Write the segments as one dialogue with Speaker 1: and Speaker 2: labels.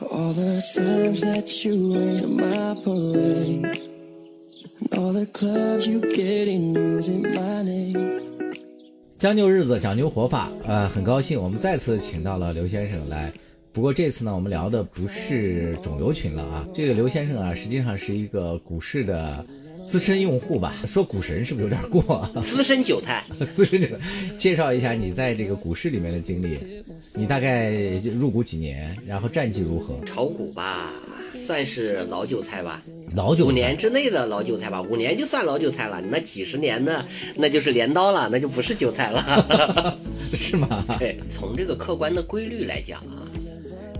Speaker 1: All the times that you rain on my parade, and all the clubs you get in using my name.
Speaker 2: 将就日子，讲究活法，呃，很高兴我们再次请到了刘先生来。不过这次呢，我们聊的不是肿瘤群了啊。这个刘先生啊，实际上是一个股市的资深用户吧？说股神是不是有点过？
Speaker 3: 资深韭菜，
Speaker 2: 资深韭菜，介绍一下你在这个股市里面的经历。你大概入股几年？然后战绩如何？
Speaker 3: 炒股吧，算是老韭菜吧。
Speaker 2: 老韭菜
Speaker 3: 五年之内的老韭菜吧，五年就算老韭菜了。那几十年呢，那就是镰刀了，那就不是韭菜了。
Speaker 2: 是吗？
Speaker 3: 对，从这个客观的规律来讲啊，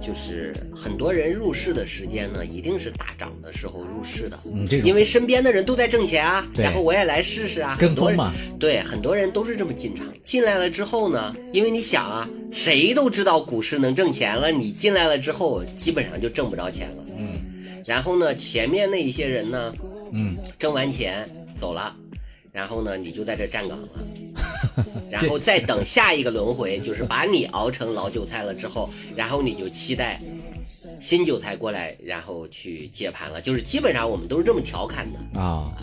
Speaker 3: 就是很多人入市的时间呢，一定是大涨的时候入市的。
Speaker 2: 嗯，这种
Speaker 3: 因为身边的人都在挣钱啊，然后我也来试试啊，
Speaker 2: 跟
Speaker 3: 很多
Speaker 2: 嘛。
Speaker 3: 对，很多人都是这么进场。进来了之后呢，因为你想啊，谁都知道股市能挣钱了，你进来了之后，基本上就挣不着钱了。
Speaker 2: 嗯
Speaker 3: 然后呢，前面那一些人呢，
Speaker 2: 嗯，
Speaker 3: 挣完钱走了，然后呢，你就在这站岗了，然后再等下一个轮回，就是把你熬成老韭菜了之后，然后你就期待新韭菜过来，然后去接盘了。就是基本上我们都是这么调侃的。
Speaker 2: 啊。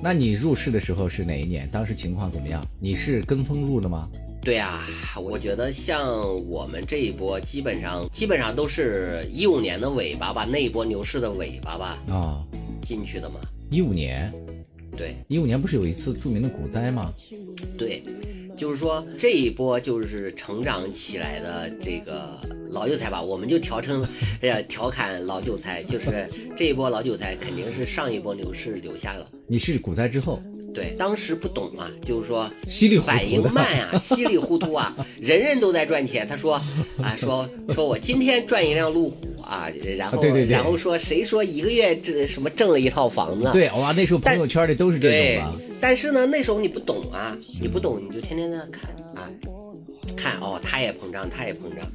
Speaker 2: 那你入市的时候是哪一年？当时情况怎么样？你是跟风入的吗？
Speaker 3: 对啊，我觉得像我们这一波，基本上基本上都是一五年的尾巴吧，那一波牛市的尾巴吧
Speaker 2: 啊，
Speaker 3: 进去的嘛。
Speaker 2: 一五年，
Speaker 3: 对
Speaker 2: 一五年不是有一次著名的股灾吗？
Speaker 3: 对，就是说这一波就是成长起来的这个老韭菜吧，我们就调成，哎呀，调侃老韭菜，就是这一波老韭菜肯定是上一波牛市留下了。
Speaker 2: 你是股灾之后，
Speaker 3: 对，当时不懂啊，就是说
Speaker 2: 稀里糊涂
Speaker 3: 反应慢啊，稀里糊涂啊，人人都在赚钱。他说啊，说说我今天赚一辆路虎啊，然后然后说谁说一个月这什么挣了一套房子？
Speaker 2: 对，哇，那时候朋友圈里都是这
Speaker 3: 对
Speaker 2: 种的。，
Speaker 3: 但是呢，那时候你不懂啊，你不懂，你就天天在那看啊，看哦，他也膨胀，他也膨胀，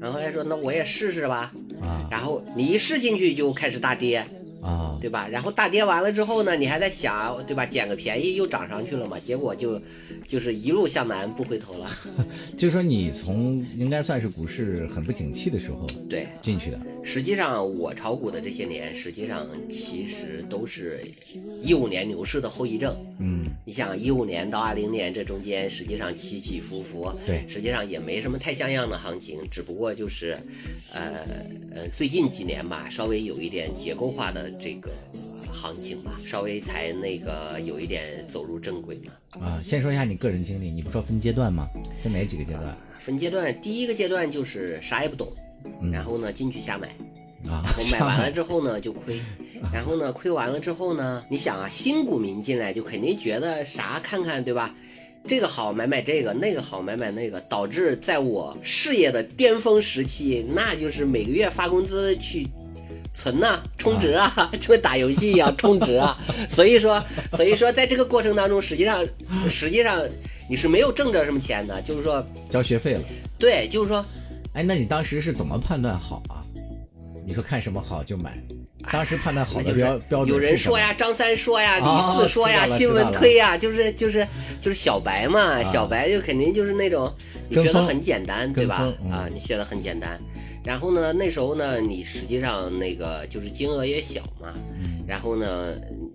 Speaker 3: 然后后来说那我也试试吧，
Speaker 2: 啊
Speaker 3: 然后你一试进去就开始大跌，
Speaker 2: 啊，
Speaker 3: 对吧？然后大跌完了之后呢，你还在想，对吧？捡个便宜又涨上去了嘛，结果就就是一路向南不回头了。
Speaker 2: 就是说你从应该算是股市很不景气的时候
Speaker 3: 对，
Speaker 2: 进去的。
Speaker 3: 实际上我炒股的这些年，实际上其实都是一五年牛市的后遗症。
Speaker 2: 嗯，
Speaker 3: 你想一五年到二零年这中间，实际上起起伏伏，
Speaker 2: 对
Speaker 3: 实际上也没什么太像样的行情，只不过就是，呃呃，最近几年吧，稍微有一点结构化的这个行情吧，稍微才那个有一点走入正轨嘛。
Speaker 2: 啊，先说一下你个人经历，你不说分阶段吗？分哪几个阶段？
Speaker 3: 分阶段，第一个阶段就是啥也不懂，
Speaker 2: 嗯
Speaker 3: 然后呢进去瞎买，
Speaker 2: 啊，
Speaker 3: 然后买完了之后呢就亏，然后呢亏完了之后呢，你想啊，新股民进来就肯定觉得啥看看对吧？这个好买买这个，那个好买买那个，导致在我事业的巅峰时期，那就是每个月发工资去存呐、充值啊，就跟打游戏一样充值啊。所以说，所以说在这个过程当中，实际上实际上你是没有挣着什么钱的，就是说，
Speaker 2: 交学费了。
Speaker 3: 对，就是说。
Speaker 2: 哎，那你当时是怎么判断好啊？你说看什么好就买，当时判断好的标标准
Speaker 3: 有人说呀，张三说呀，
Speaker 2: 哦
Speaker 3: 李四说呀，新闻推呀，就是就是就是小白嘛，小白就肯定就是那种你觉得很简单，对吧啊，你觉得很简单。然后呢，那时候呢，你实际上那个就是金额也小嘛，
Speaker 2: 嗯
Speaker 3: 然后呢，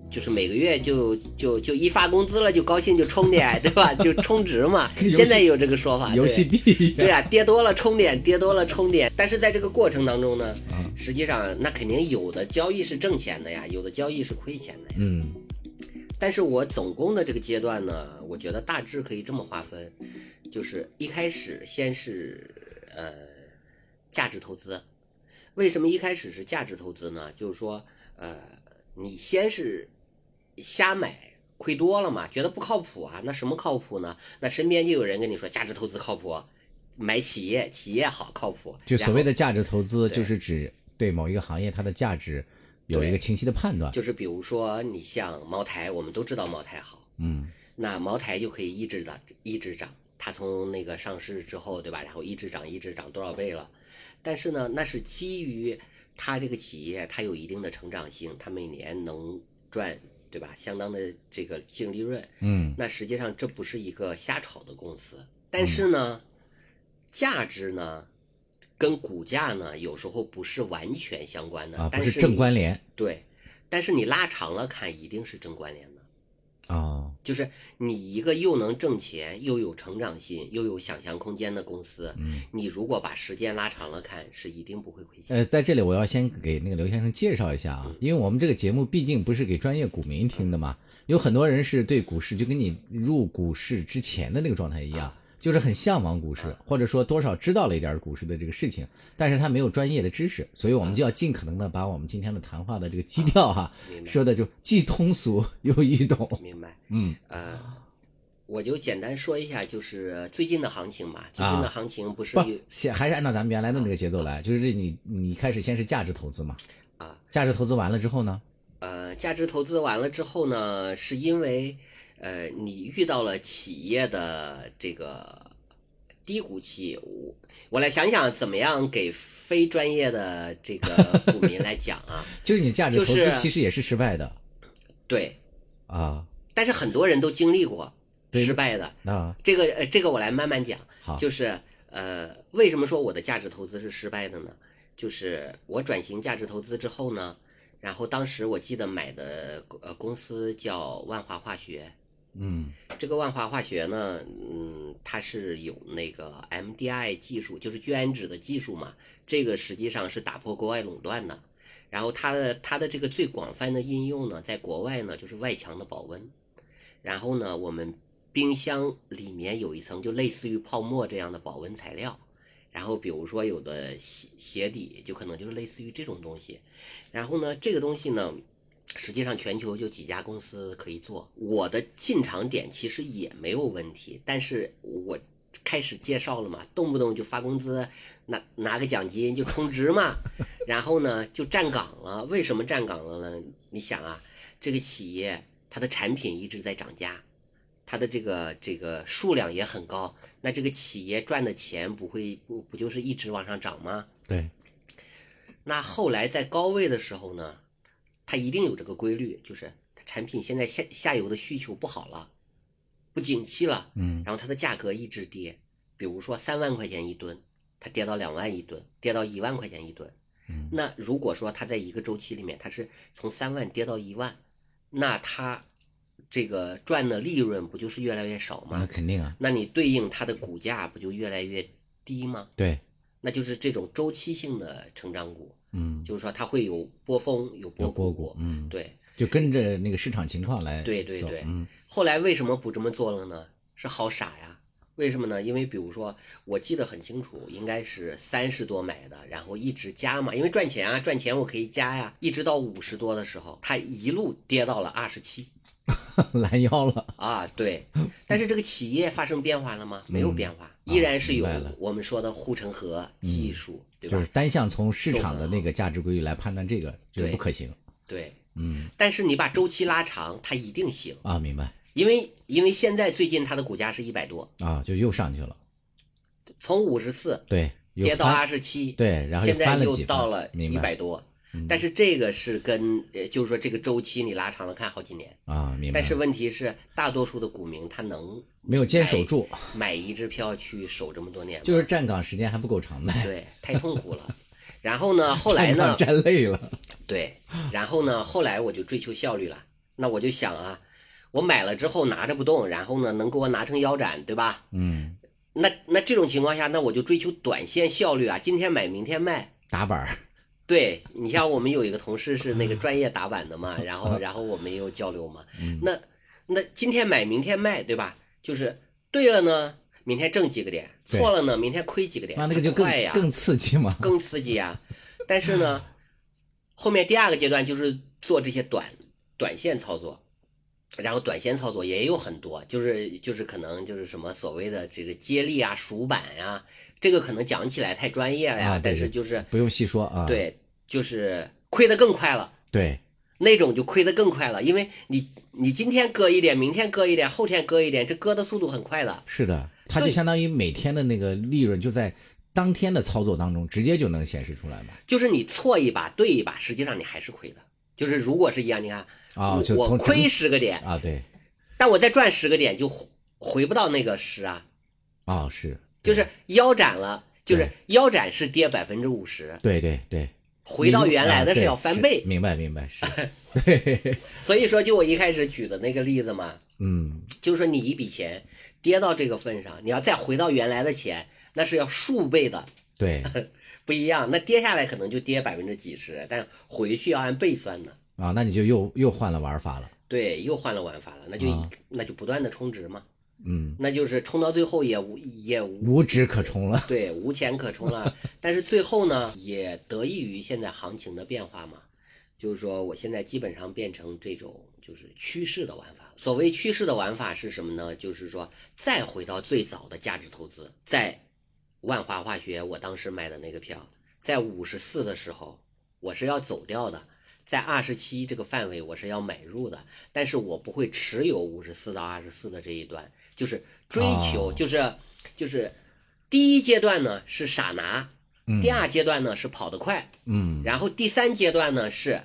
Speaker 3: 就是每个月就就就一发工资了就高兴就充点，对吧？就充值嘛。现在有这个说法，
Speaker 2: 游戏币。
Speaker 3: 对啊，跌多了充点，跌多了充点。但是在这个过程当中呢，
Speaker 2: 嗯
Speaker 3: 实际上那肯定有的交易是挣钱的呀，有的交易是亏钱的呀。
Speaker 2: 嗯
Speaker 3: 但是我总共的这个阶段呢，我觉得大致可以这么划分，就是一开始先是呃价值投资。为什么一开始是价值投资呢？就是说呃你先是瞎买。亏多了嘛，觉得不靠谱啊，那什么靠谱呢？那身边就有人跟你说价值投资靠谱，买企业，企业好靠谱。
Speaker 2: 就所谓
Speaker 3: 的。
Speaker 2: 价值投资，就是指对某一个行业它的价值有一个清晰的判断。
Speaker 3: 就是比如说，你像茅台，我们都知道茅台好，
Speaker 2: 嗯
Speaker 3: 那茅台就可以一直涨，一直涨。它从那个上市之后，对吧？然后一直涨，一直涨多少倍了？但是呢，那是基于它这个企业它有一定的成长性，它每年能赚，对吧？相当的这个净利润。
Speaker 2: 嗯
Speaker 3: 那实际上这不是一个瞎炒的公司，但是呢，价值呢，跟股价呢有时候不是完全相关的，
Speaker 2: 啊，不是正
Speaker 3: 但是你
Speaker 2: 关联
Speaker 3: 对，但是你拉长了看，一定是正关联的。
Speaker 2: 啊，
Speaker 3: 就是你一个又能挣钱又有成长性又有想象空间的公司，
Speaker 2: 嗯。
Speaker 3: 你如果把时间拉长了看，是一定不会亏钱。
Speaker 2: 呃，在这里我要先给那个刘先生介绍一下啊，因为我们这个节目毕竟不是给专业股民听的嘛，有很多人是对股市就跟你入股市之前的那个状态一样，就是很向往股市，或者说多少知道了一点股市的这个事情，但是他没有专业的知识，所以我们就要尽可能的把我们今天的谈话的这个基调哈、说的就既通俗又易懂。
Speaker 3: 明白？
Speaker 2: 嗯。
Speaker 3: 呃，我就简单说一下，就是最近的行情嘛。最近的行情不是
Speaker 2: 先还是按照咱们原来的那个节奏来，就是你你开始先是价值投资嘛，
Speaker 3: 啊，
Speaker 2: 价值投资完了之后呢，
Speaker 3: 呃，价值投资完了之后呢，是因为呃你遇到了企业的这个低谷期，我我来想想怎么样给非专业的这个股民来讲啊，
Speaker 2: 就是你价值投资
Speaker 3: 就是
Speaker 2: 其实也是失败的。
Speaker 3: 对，
Speaker 2: 啊。
Speaker 3: 但是很多人都经历过失败的，
Speaker 2: 啊。
Speaker 3: 这个呃这个我来慢慢讲。就是呃，为什么说我的价值投资是失败的呢？就是我转型价值投资之后呢，然后当时我记得买的呃公司叫万华化学，
Speaker 2: 嗯
Speaker 3: 这个万华化学呢，嗯，它是有那个 MDI 技术，就是聚氨酯的技术嘛，这个实际上是打破国外垄断的。然后它的它的这个最广泛的应用呢，在国外呢就是外墙的保温。然后呢，我们冰箱里面有一层就类似于泡沫这样的保温材料。然后比如说有的鞋鞋底就可能就是类似于这种东西。然后呢，这个东西呢，实际上全球就几家公司可以做。我的进场点其实也没有问题，但是我开始介绍了嘛，动不动就发工资，拿拿个奖金就充值嘛，然后呢就站岗了。为什么站岗了呢？你想啊，这个企业它的产品一直在涨价。它的这个这个数量也很高，那这个企业赚的钱不会不不就是一直往上涨吗？
Speaker 2: 对
Speaker 3: 那后来在高位的时候呢，它一定有这个规律，就是它产品现在下下游的需求不好了，不景气了，
Speaker 2: 嗯
Speaker 3: 然后它的价格一直跌，比如说三万块钱一吨，它跌到两万一吨，跌到一万块钱一吨。
Speaker 2: 嗯
Speaker 3: 那如果说它在一个周期里面，它是从三万跌到一万，那它这个赚的利润不就是越来越少吗那？
Speaker 2: 肯定啊
Speaker 3: 那你对应它的股价不就越来越低吗？
Speaker 2: 对
Speaker 3: 那就是这种周期性的成长股。
Speaker 2: 嗯
Speaker 3: 就是说它会有波峰，有波谷。
Speaker 2: 嗯
Speaker 3: 对，
Speaker 2: 就跟着那个市场情况来
Speaker 3: 对对对
Speaker 2: 嗯
Speaker 3: 后来为什么不这么做了呢？是好傻呀。为什么呢？因为比如说，我记得很清楚，应该是三十多买的，然后一直加嘛，因为赚钱啊，赚钱我可以加呀，一直到五十多的时候，它一路跌到了二十七
Speaker 2: 拦腰了
Speaker 3: 啊，对。但是这个企业发生变化了吗？没有变化，依然是有我们说的护城河技术，对吧
Speaker 2: 就是？单向从市场的那个价值规律来判断这个，这个
Speaker 3: 对
Speaker 2: 不可行。
Speaker 3: 对。
Speaker 2: 嗯
Speaker 3: 但是你把周期拉长，它一定行。
Speaker 2: 啊，明白
Speaker 3: 因为因为现在最近它的股价是一百多，
Speaker 2: 啊，就又上去了。
Speaker 3: 从五十四
Speaker 2: 对，
Speaker 3: 跌到
Speaker 2: 翻
Speaker 3: 二十七，
Speaker 2: 对，然后
Speaker 3: 现在又到了一百多。
Speaker 2: 嗯
Speaker 3: 但是这个是跟呃，就是说这个周期你拉长了看好几年，
Speaker 2: 啊，明白。
Speaker 3: 但是问题是大多数的股民他能
Speaker 2: 没有坚守住，
Speaker 3: 买一支票去守这么多年 吗？
Speaker 2: 就是站岗时间还不够长呗。
Speaker 3: 对，太痛苦了。然后呢，后来呢
Speaker 2: 站累了。
Speaker 3: 对，然后呢，后来我就追求效率了。那我就想啊，我买了之后拿着不动，然后呢能给我拿成腰斩，对吧？
Speaker 2: 嗯，
Speaker 3: 那那这种情况下，那我就追求短线效率啊，今天买明天卖。
Speaker 2: 打板儿。
Speaker 3: 对你像我们有一个同事是那个专业打板的嘛，然后然后我们也有交流嘛。
Speaker 2: 嗯
Speaker 3: 那那今天买明天卖，对吧？就是对了呢，明天挣几个点；错了呢，明天亏几个点。
Speaker 2: 那那个就更
Speaker 3: 快呀，
Speaker 2: 更刺激嘛。
Speaker 3: 更刺激呀。但是呢，后面第二个阶段就是做这些短短线操作，然后短线操作也有很多，就是就是可能就是什么所谓的这个接力啊、数板呀、这个可能讲起来太专业了呀，但是就是
Speaker 2: 不用细说啊。
Speaker 3: 对，就是亏得更快了。
Speaker 2: 对
Speaker 3: 那种就亏得更快了，因为你你今天割一点，明天割一点，后天割一点，这割的速度很快的。
Speaker 2: 是的，它就相当于每天的那个利润就在当天的操作当中直接就能显示出来嘛。
Speaker 3: 就是你错一把对一把，实际上你还是亏的。就是如果是一样，你看
Speaker 2: 啊，
Speaker 3: 我亏
Speaker 2: 整
Speaker 3: 十个点，
Speaker 2: 啊，对。
Speaker 3: 但我再赚十个点就回回不到那个十啊，
Speaker 2: 啊是，
Speaker 3: 就是腰斩了。就是腰斩是跌百分之五十，
Speaker 2: 对对对，
Speaker 3: 回到原来的是要翻倍。
Speaker 2: 明白明白是，对，
Speaker 3: 所以说，就我一开始举的那个例子嘛，
Speaker 2: 嗯，
Speaker 3: 就是说你一笔钱跌到这个份上，你要再回到原来的钱，那是要数倍的，
Speaker 2: 对
Speaker 3: 不一样。那跌下来可能就跌百分之几十，但回去要按倍算的。
Speaker 2: 啊，那你就又又换了玩法了，
Speaker 3: 对，又换了玩法了，那就、
Speaker 2: 啊
Speaker 3: 那就不断的充值嘛，
Speaker 2: 嗯，
Speaker 3: 那就是充到最后也无也无
Speaker 2: 无止可充了，
Speaker 3: 对无钱可充了。但是最后呢，也得益于现在行情的变化嘛，就是说我现在基本上变成这种就是趋势的玩法。所谓趋势的玩法是什么呢？就是说再回到最早的价值投资，在万华化学我当时买的那个票，在五十四的时候我是要走掉的。在二十七这个范围，我是要买入的，但是我不会持有五十四到二十四的这一段，就是追求，
Speaker 2: 哦
Speaker 3: 就是就是第一阶段呢是傻拿，
Speaker 2: 嗯
Speaker 3: 第二阶段呢是跑得快，
Speaker 2: 嗯
Speaker 3: 然后第三阶段呢是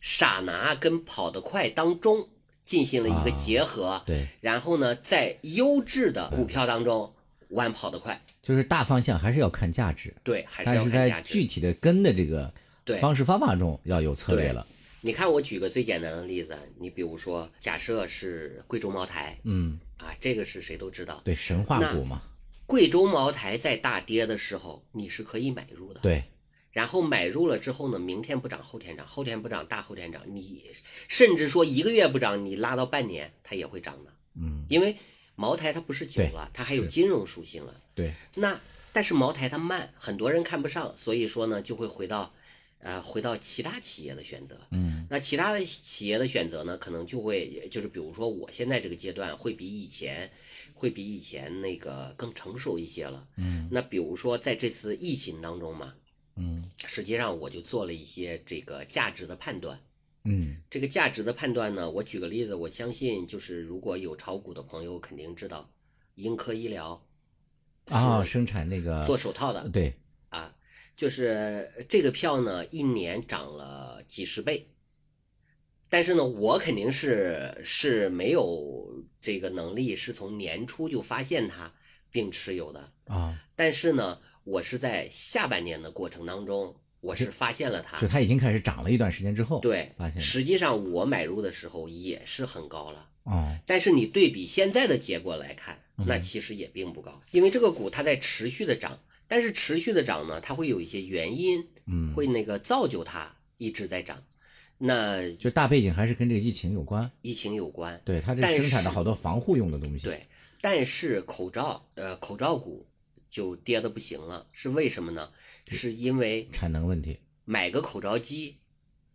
Speaker 3: 傻拿跟跑得快当中进行了一个
Speaker 2: 啊
Speaker 3: 结合，
Speaker 2: 对，
Speaker 3: 然后呢在优质的股票当中玩跑得快，
Speaker 2: 就是大方向还是要看价值，
Speaker 3: 对，还是要看价
Speaker 2: 在具。体的跟的这个
Speaker 3: 对
Speaker 2: 方式方法中要有策略了，
Speaker 3: 你看，我举个最简单的例子，你比如说，假设是贵州茅台
Speaker 2: 嗯，
Speaker 3: 啊，这个是谁都知道。
Speaker 2: 对，神话股嘛，
Speaker 3: 贵州茅台在大跌的时候，你是可以买入的。
Speaker 2: 对，
Speaker 3: 然后买入了之后呢，明天不涨，后天涨，后天不涨，大后天涨，你甚至说一个月不涨，你拉到半年它也会涨的，
Speaker 2: 嗯，
Speaker 3: 因为茅台它不是酒了，它还有金融属性了。
Speaker 2: 对，
Speaker 3: 那但是茅台它慢，很多人看不上，所以说呢就会回到，呃，回到其他企业的选择。
Speaker 2: 嗯
Speaker 3: 那其他的企业的选择呢，可能就会就是比如说我现在这个阶段会比以前会比以前那个更成熟一些了。
Speaker 2: 嗯
Speaker 3: 那比如说在这次疫情当中嘛，
Speaker 2: 嗯
Speaker 3: 实际上我就做了一些这个价值的判断。
Speaker 2: 嗯
Speaker 3: 这个价值的判断呢，我举个例子，我相信就是如果有炒股的朋友肯定知道，英科医疗
Speaker 2: 啊，生产那个
Speaker 3: 做手套的
Speaker 2: 对，
Speaker 3: 啊，就是这个票呢，一年涨了几十倍。但是呢，我肯定是是没有这个能力，是从年初就发现它并持有的。
Speaker 2: 啊，
Speaker 3: 但是呢，我是在下半年的过程当中，我是发现了它
Speaker 2: 就。它已经开始涨了一段时间之后，
Speaker 3: 对
Speaker 2: 发现，
Speaker 3: 实际上我买入的时候也是很高了。
Speaker 2: 哦，
Speaker 3: 但是你对比现在的结果来看，
Speaker 2: 嗯
Speaker 3: 那其实也并不高，因为这个股它在持续的涨，但是持续的涨呢，它会有一些原因，
Speaker 2: 嗯，
Speaker 3: 会那个造就它一直在涨。那
Speaker 2: 就大背景还是跟这个疫情有关，
Speaker 3: 疫情有关，
Speaker 2: 对，它这
Speaker 3: 但
Speaker 2: 生产的好多防护用的东西，，
Speaker 3: 对，但是口罩，呃，口罩股就跌的不行了，是为什么呢？是因为
Speaker 2: 产能问题，
Speaker 3: 买个口罩机，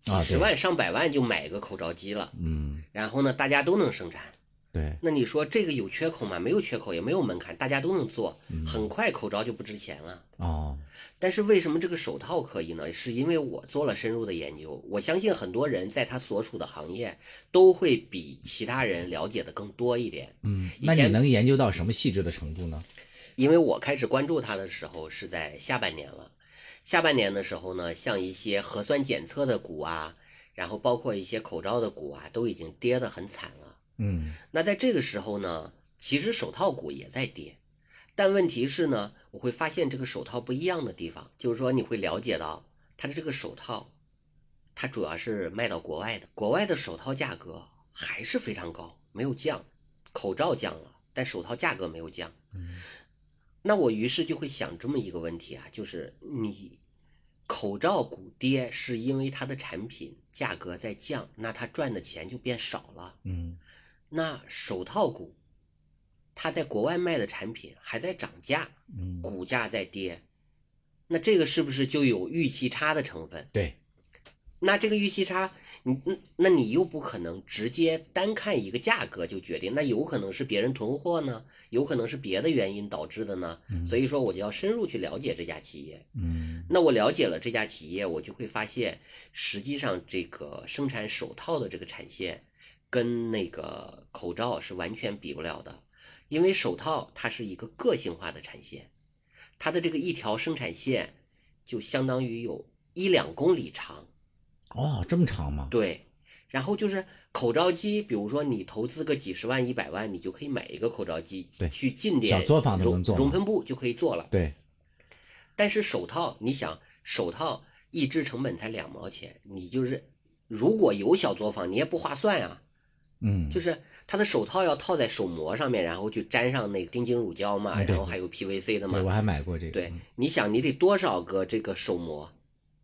Speaker 3: 几十万、上百万就买个口罩机了，
Speaker 2: 嗯，
Speaker 3: 然后呢，大家都能生产。
Speaker 2: 对，
Speaker 3: 那你说这个有缺口吗？没有缺口，也没有门槛，大家都能做，
Speaker 2: 嗯
Speaker 3: 很快口罩就不值钱了。
Speaker 2: 哦，
Speaker 3: 但是为什么这个手套可以呢？是因为我做了深入的研究，我相信很多人在他所处的行业都会比其他人了解的更多一点。
Speaker 2: 嗯，那你能研究到什么细致的程度呢？
Speaker 3: 因为我开始关注它的时候是在下半年了，下半年的时候呢，像一些核酸检测的股啊，然后包括一些口罩的股啊，都已经跌得很惨了。
Speaker 2: 嗯
Speaker 3: 那在这个时候呢，其实手套股也在跌，但问题是呢，我会发现这个手套不一样的地方，就是说你会了解到它的这个手套，它主要是卖到国外的，国外的手套价格还是非常高，没有降，口罩降了，但手套价格没有降。
Speaker 2: 嗯
Speaker 3: 那我于是就会想这么一个问题啊，就是你口罩股跌是因为它的产品价格在降，那它赚的钱就变少了。
Speaker 2: 嗯
Speaker 3: 那手套股，它在国外卖的产品还在涨价，
Speaker 2: 嗯，
Speaker 3: 股价在跌，那这个是不是就有预期差的成分？
Speaker 2: 对，
Speaker 3: 那这个预期差，你那那你又不可能直接单看一个价格就决定，那有可能是别人囤货呢，有可能是别的原因导致的呢。所以说，我就要深入去了解这家企业。
Speaker 2: 嗯
Speaker 3: 那我了解了这家企业，我就会发现，实际上这个生产手套的这个产线，跟那个口罩是完全比不了的，因为手套它是一个个性化的产线，它的这个一条生产线就相当于有一两公里长，
Speaker 2: 哦，这么长吗？
Speaker 3: 对。然后就是口罩机，比如说你投资个几十万、一百万，你就可以买一个口罩机
Speaker 2: 对，
Speaker 3: 去进点
Speaker 2: 小作坊都能
Speaker 3: 熔
Speaker 2: 做
Speaker 3: 熔喷布就可以做了。
Speaker 2: 对，
Speaker 3: 但是手套，你想手套一只成本才两毛钱，你就是如果有小作坊，你也不划算啊。
Speaker 2: 嗯，
Speaker 3: 就是他的手套要套在手膜上面，然后去粘上那个丁腈乳胶嘛，然后还有 PVC 的
Speaker 2: 嘛，我
Speaker 3: 嘛。
Speaker 2: 还买过这个。
Speaker 3: 对，你想你得多少个这个手膜？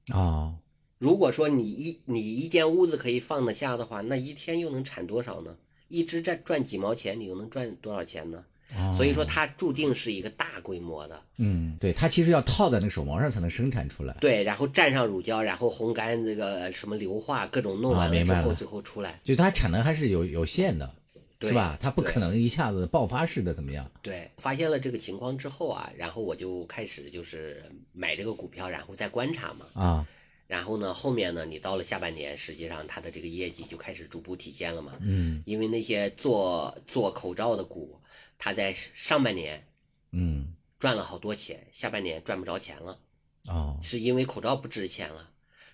Speaker 2: 啊哦，
Speaker 3: 如果说你一你一间屋子可以放得下的话，那一天又能产多少呢？一只赚赚几毛钱，你又能赚多少钱呢？
Speaker 2: 哦
Speaker 3: 所以说它注定是一个大规模的，
Speaker 2: 嗯，对，它其实要套在那个手毛上才能生产出来。
Speaker 3: 对，然后蘸上乳胶，然后烘干这个什么硫化各种弄
Speaker 2: 啊
Speaker 3: 完了之后最后出来，
Speaker 2: 就它产能还是有有限的，
Speaker 3: 对
Speaker 2: 是吧？它不可能一下子爆发式的怎么样？
Speaker 3: 对，发现了这个情况之后啊，然后我就开始就是买这个股票，然后再观察嘛。
Speaker 2: 啊，
Speaker 3: 然后呢，后面呢，你到了下半年，实际上它的这个业绩就开始逐步体现了嘛。
Speaker 2: 嗯
Speaker 3: 因为那些做做口罩的股，它在上半年
Speaker 2: 嗯，
Speaker 3: 赚了好多钱，下半年赚不着钱了，
Speaker 2: 哦，
Speaker 3: 是因为口罩不值钱了。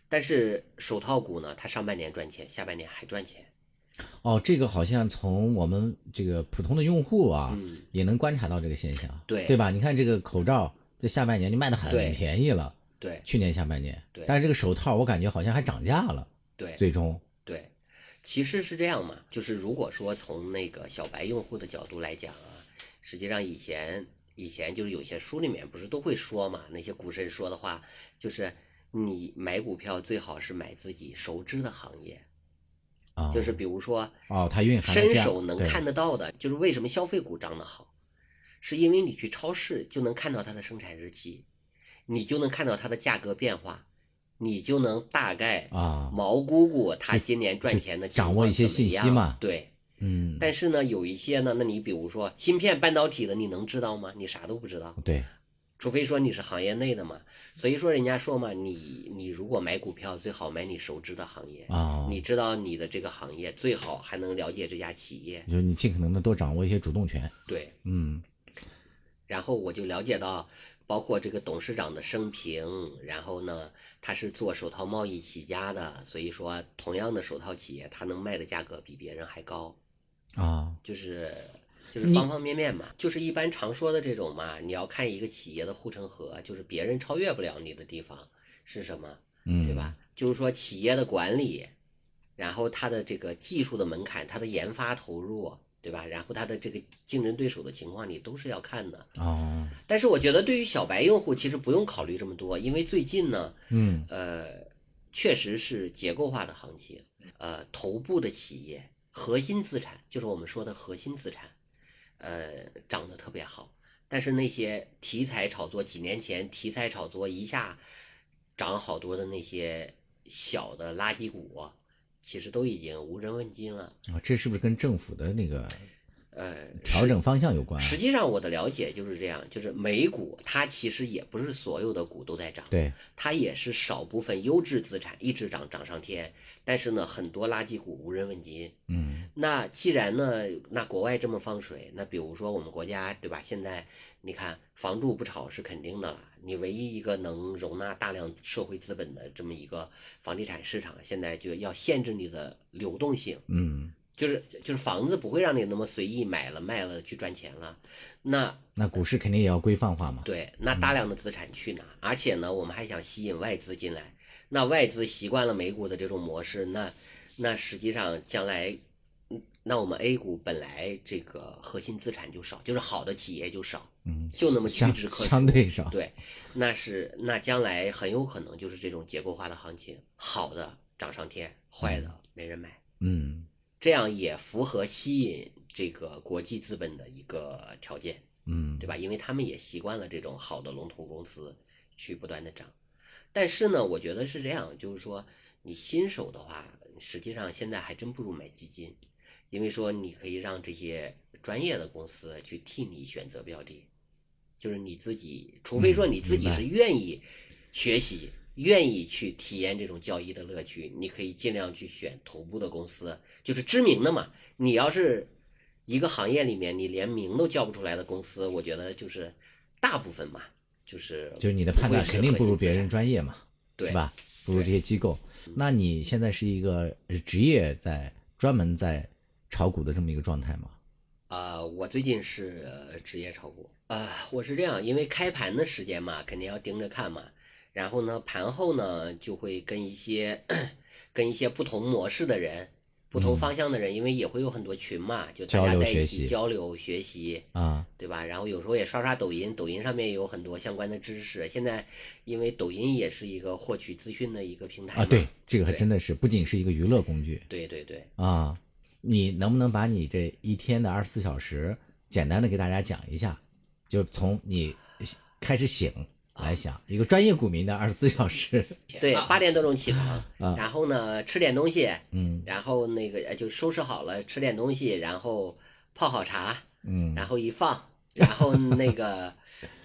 Speaker 3: 但是手套股呢，它上半年赚钱，下半年还赚钱。
Speaker 2: 哦，这个好像从我们这个普通的用户啊，
Speaker 3: 嗯
Speaker 2: 也能观察到这个现象，
Speaker 3: 对
Speaker 2: 对吧？你看这个口罩，这下半年就卖的很便宜了，
Speaker 3: 对。
Speaker 2: 去年下半年，
Speaker 3: 对。
Speaker 2: 但是这个手套我感觉好像还涨价了，
Speaker 3: 对。
Speaker 2: 最终，
Speaker 3: 对，其实是这样嘛，就是如果说从那个小白用户的角度来讲啊，实际上以前以前就是有些书里面不是都会说嘛，那些股神说的话，就是你买股票最好是买自己熟知的行业，
Speaker 2: 啊，
Speaker 3: 就是比如说
Speaker 2: 哦，它蕴含了
Speaker 3: 伸手能看得到的，就是为什么消费股涨得好，是因为你去超市就能看到它的生产日期，你就能看到它的价格变化，你就能大概
Speaker 2: 啊，
Speaker 3: 毛姑姑她今年赚钱的情
Speaker 2: 掌握一些信息嘛
Speaker 3: 对，
Speaker 2: 嗯，
Speaker 3: 但是呢，有一些呢，那你比如说芯片、半导体的，你能知道吗？你啥都不知道，
Speaker 2: 对，
Speaker 3: 除非说你是行业内的嘛。所以说人家说嘛，你你如果买股票，最好买你熟知的行业，
Speaker 2: 啊，
Speaker 3: 你知道你的这个行业，最好还能了解这家企业。
Speaker 2: 就是你尽可能的多掌握一些主动权，
Speaker 3: 对，
Speaker 2: 嗯
Speaker 3: 然后我就了解到，包括这个董事长的生平，然后呢，他是做手套贸易起家的，所以说同样的手套企业，他能卖的价格比别人还高。
Speaker 2: 啊，
Speaker 3: 就是就是方方面面嘛，就是一般常说的这种嘛，你要看一个企业的护城河，就是别人超越不了你的地方是什么，
Speaker 2: 嗯，
Speaker 3: 对吧？就是说企业的管理，然后它的这个技术的门槛，它的研发投入，对吧？然后他的这个竞争对手的情况，你都是要看的。
Speaker 2: 哦，
Speaker 3: 但是我觉得对于小白用户，其实不用考虑这么多，因为最近呢，
Speaker 2: 嗯
Speaker 3: 呃，确实是结构化的行情，呃，头部的企业核心资产，就是我们说的核心资产，呃，涨得特别好。但是那些题材炒作，几年前题材炒作一下涨好多的那些小的垃圾股，其实都已经无人问津了。
Speaker 2: 啊，这是不是跟政府的那个
Speaker 3: 呃，
Speaker 2: 调整方向有关啊？
Speaker 3: 实际上我的了解就是这样，就是美股它其实也不是所有的股都在涨，
Speaker 2: 对，
Speaker 3: 它也是少部分优质资产一直涨涨上天，但是呢，很多垃圾股无人问津。
Speaker 2: 嗯
Speaker 3: 那既然呢，那国外这么放水，那比如说我们国家对吧？现在你看房住不炒是肯定的了，你唯一一个能容纳大量社会资本的这么一个房地产市场，现在就要限制你的流动性，
Speaker 2: 嗯，
Speaker 3: 就是就是房子不会让你那么随意买了卖了去赚钱了，那
Speaker 2: 那股市肯定也要规范化嘛。
Speaker 3: 对，那大量的资产去哪？而且呢，我们还想吸引外资进来。那外资习惯了美股的这种模式，那那实际上将来，嗯那我们 A 股本来这个核心资产就少，就是好的企业就少，
Speaker 2: 嗯，
Speaker 3: 就那么屈
Speaker 2: 相
Speaker 3: 指可数。
Speaker 2: 相对少。
Speaker 3: 对，那是那将来很有可能就是这种结构化的行情，好的涨上天，坏的没人买。
Speaker 2: 嗯
Speaker 3: 这样也符合吸引这个国际资本的一个条件。
Speaker 2: 嗯，
Speaker 3: 对吧？因为他们也习惯了这种好的龙头公司去不断的涨，但是呢，我觉得是这样，就是说你新手的话，实际上现在还真不如买基金，因为说你可以让这些专业的公司去替你选择标的，就是你自己，除非说你自己是愿意学习。愿意去体验这种交易的乐趣，你可以尽量去选头部的公司，就是知名的嘛。你要是一个行业里面你连名都叫不出来的公司，我觉得就是大部分嘛，就是
Speaker 2: 就是你的判断肯定不如别人专业嘛，
Speaker 3: 对
Speaker 2: 是吧？不如这些机构。那你现在是一个职业在专门在炒股的这么一个状态吗？
Speaker 3: 呃，我最近是呃职业炒股，呃，我是这样，因为开盘的时间嘛，肯定要盯着看嘛。然后呢，盘后呢就会跟一些跟一些不同模式的人、不同方向的人，因为也会有很多群嘛，就大家在一起交流学习，
Speaker 2: 啊，
Speaker 3: 对吧？然后有时候也刷刷抖音，抖音上面也有很多相关的知识。现在因为抖音也是一个获取资讯的一个平台
Speaker 2: 啊，对，这个还真的是不仅是一个娱乐工具
Speaker 3: 对对对，
Speaker 2: 啊。你能不能把你这一天的二十四小时简单的给大家讲一下？就从你开始醒来想，一个专业股民的二十四小时，
Speaker 3: 对，八点多钟起床，
Speaker 2: 啊
Speaker 3: 然后呢吃点东西，
Speaker 2: 嗯。
Speaker 3: 然后那个呃就收拾好了，吃点东西，然后泡好茶，
Speaker 2: 嗯。
Speaker 3: 然后一放，然后那个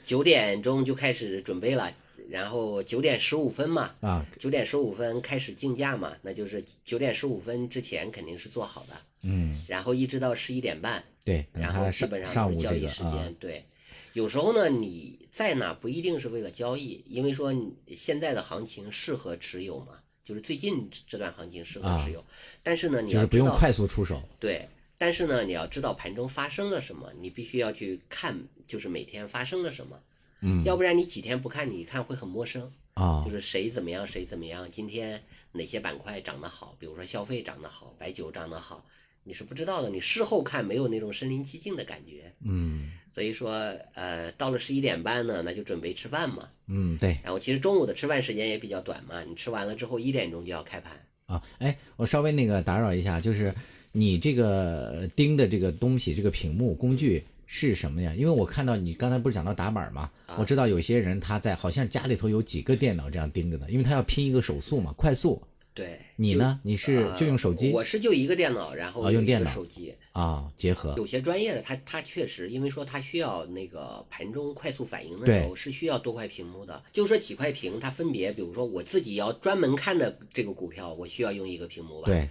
Speaker 3: 九点钟就开始准备了，然后九点十五分嘛，
Speaker 2: 啊，
Speaker 3: 九点十五分开始竞价嘛，那就是九点十五分之前肯定是做好的，
Speaker 2: 嗯，
Speaker 3: 然后一直到十一点半，
Speaker 2: 对，
Speaker 3: 然后基本上都是交易时间。
Speaker 2: 啊，
Speaker 3: 对，有时候呢，你在哪不一定是为了交易，因为说你现在的行情适合持有嘛，就是最近这段行情适合持有。但是呢，你要知道，
Speaker 2: 不用快速出手，
Speaker 3: 对，但是呢，你要知道盘中发生了什么，你必须要去看，就是每天发生了什么。
Speaker 2: 嗯
Speaker 3: 要不然你几天不看，你一看会很陌生。
Speaker 2: 啊
Speaker 3: 就，是谁怎么样，谁怎么样，今天哪些板块涨得好，比如说消费涨得好，白酒涨得好，你是不知道的。你事后看没有那种身临其境的感觉。
Speaker 2: 嗯
Speaker 3: 所以说，呃，到了十一点半呢，那就准备吃饭嘛。
Speaker 2: 嗯，对
Speaker 3: 然后其实中午的吃饭时间也比较短嘛，你吃完了之后一点钟就要开盘。
Speaker 2: 啊，哎，我稍微那个打扰一下，就是你这个盯的这个东西，这个屏幕工具是什么呀？因为我看到你刚才不是讲到打板吗，
Speaker 3: 啊
Speaker 2: 我知道有些人他在好像家里头有几个电脑这样盯着的，因为他要拼一个手速嘛，快速。
Speaker 3: 对，
Speaker 2: 你呢？你是
Speaker 3: 呃
Speaker 2: 就用手机
Speaker 3: 我是就一个电脑，然后
Speaker 2: 用电脑
Speaker 3: 手机。
Speaker 2: 啊？结合
Speaker 3: 有些专业的他他确实，因为说他需要那个盘中快速反应的时候是需要多块屏幕的，就说几块屏，它分别，比如说我自己要专门看的这个股票，我需要用一个屏幕吧？，
Speaker 2: 对，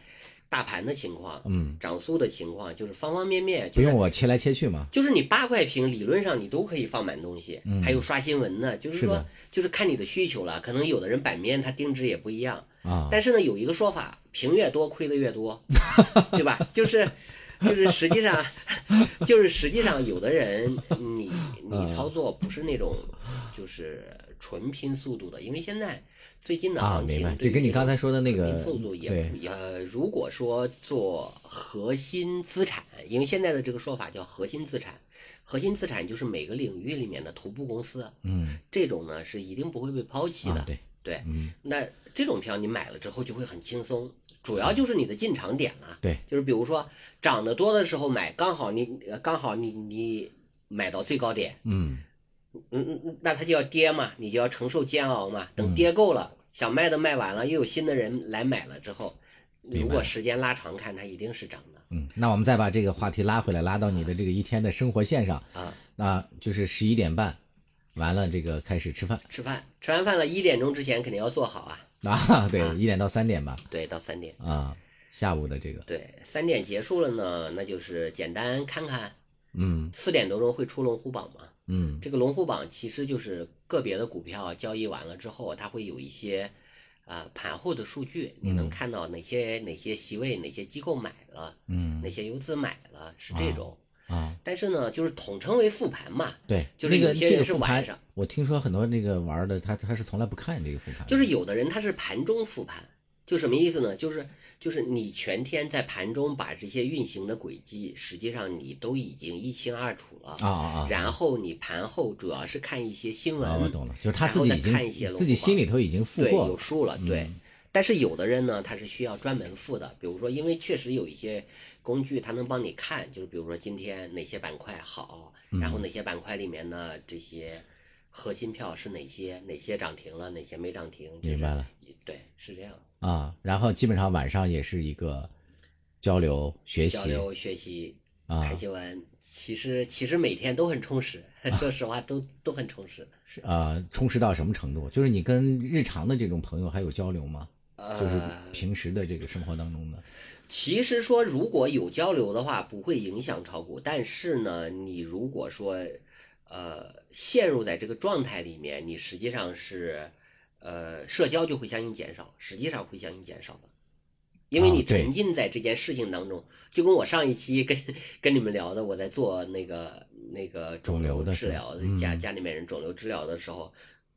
Speaker 3: 大盘的情况，
Speaker 2: 嗯，
Speaker 3: 涨速的情况，就是方方面面，
Speaker 2: 不
Speaker 3: 就是
Speaker 2: 用我切来切去嘛。
Speaker 3: 就是你八块屏，理论上你都可以放满东西，还有刷新闻呢。就是说就是看你的需求了。可能有的人版面它定制也不一样，
Speaker 2: 啊，
Speaker 3: 但是呢，有一个说法，屏越多亏的越多，对吧？就是就是实际上 就是实际上有的人你你操作不是那种就是纯拼速度的，因为现在最近的
Speaker 2: 啊
Speaker 3: 行情
Speaker 2: 明白
Speaker 3: 对于种
Speaker 2: 这跟你刚才说的那个
Speaker 3: 速度也
Speaker 2: 对
Speaker 3: 不呃，如果说做核心资产，因为现在的这个说法叫核心资产，核心资产就是每个领域里面的头部公司，
Speaker 2: 嗯
Speaker 3: 这种呢是一定不会被抛弃的。
Speaker 2: 啊，对，
Speaker 3: 对，
Speaker 2: 嗯
Speaker 3: 那这种票你买了之后就会很轻松，主要就是你的进场点了。
Speaker 2: 对，
Speaker 3: 就是比如说涨得多的时候买，刚好你呃刚好你你买到最高点，
Speaker 2: 嗯
Speaker 3: 嗯嗯嗯，那它就要跌嘛，你就要承受煎熬嘛。
Speaker 2: 嗯
Speaker 3: 等跌够了，想卖的卖完了，又有新的人来买了之后，如果时间拉长看，它一定是涨的
Speaker 2: 嗯，那我们再把这个话题拉回来，拉到你的这个一天的生活线上，
Speaker 3: 啊。
Speaker 2: 那就是十一点半，完了这个开始吃饭
Speaker 3: 吃饭，吃完饭了，一点钟之前肯定要做好啊。
Speaker 2: 啊，对，一点到三点吧，
Speaker 3: 对，到三点。
Speaker 2: 啊，下午的这个，
Speaker 3: 对，三点结束了呢，那就是简单看看。
Speaker 2: 嗯
Speaker 3: 四点多钟会出龙虎榜嘛？
Speaker 2: 嗯
Speaker 3: 这个龙虎榜其实就是个别的股票交易完了之后，它会有一些呃盘后的数据，你能看到哪些哪些席位哪些机构买了，
Speaker 2: 嗯
Speaker 3: 哪些游资买了，是这种。
Speaker 2: 啊，
Speaker 3: 但是呢，就是统称为复盘嘛，
Speaker 2: 对，
Speaker 3: 就是有些人是晚上，
Speaker 2: 我听说很多那个玩的，他他是从来不看这个复盘，
Speaker 3: 就是有的人他是盘中复盘，就什么意思呢？就是就是你全天在盘中把这些运行的轨迹，实际上你都已经一清二楚了
Speaker 2: 啊啊啊，
Speaker 3: 然后你盘后主要是看一些新闻，
Speaker 2: 啊，我懂了，就是他自己已
Speaker 3: 看一些
Speaker 2: 自己心里头已经。复
Speaker 3: 对，
Speaker 2: 过，
Speaker 3: 有数了，对。
Speaker 2: 嗯
Speaker 3: 但是有的人呢，他是需要专门付的，比如说，因为确实有一些工具，它能帮你看，就是比如说今天哪些板块好，然
Speaker 2: 嗯。
Speaker 3: 后哪些板块里面的这些核心票是哪些，哪些涨停了，哪些没涨停，就是
Speaker 2: 明白了，
Speaker 3: 对，是这样，
Speaker 2: 啊，然后基本上晚上也是一个交流学习
Speaker 3: 交流学习。
Speaker 2: 啊
Speaker 3: 看新闻，其实其实每天都很充实，说实话都 都很充实。
Speaker 2: 是呃充实到什么程度？就是你跟日常的这种朋友还有交流吗？就是
Speaker 3: 呃，
Speaker 2: 平时的这个生活当中的，
Speaker 3: 其实说如果有交流的话，不会影响炒股。但是呢，你如果说，呃，陷入在这个状态里面，你实际上是，呃，社交就会相应减少，实际上会相应减少的。因为你沉浸在这件事情当中，就跟我上一期跟跟你们聊的，我在做那个那个
Speaker 2: 肿瘤的
Speaker 3: 治疗
Speaker 2: 嗯
Speaker 3: 家家里面人肿瘤治疗的时候，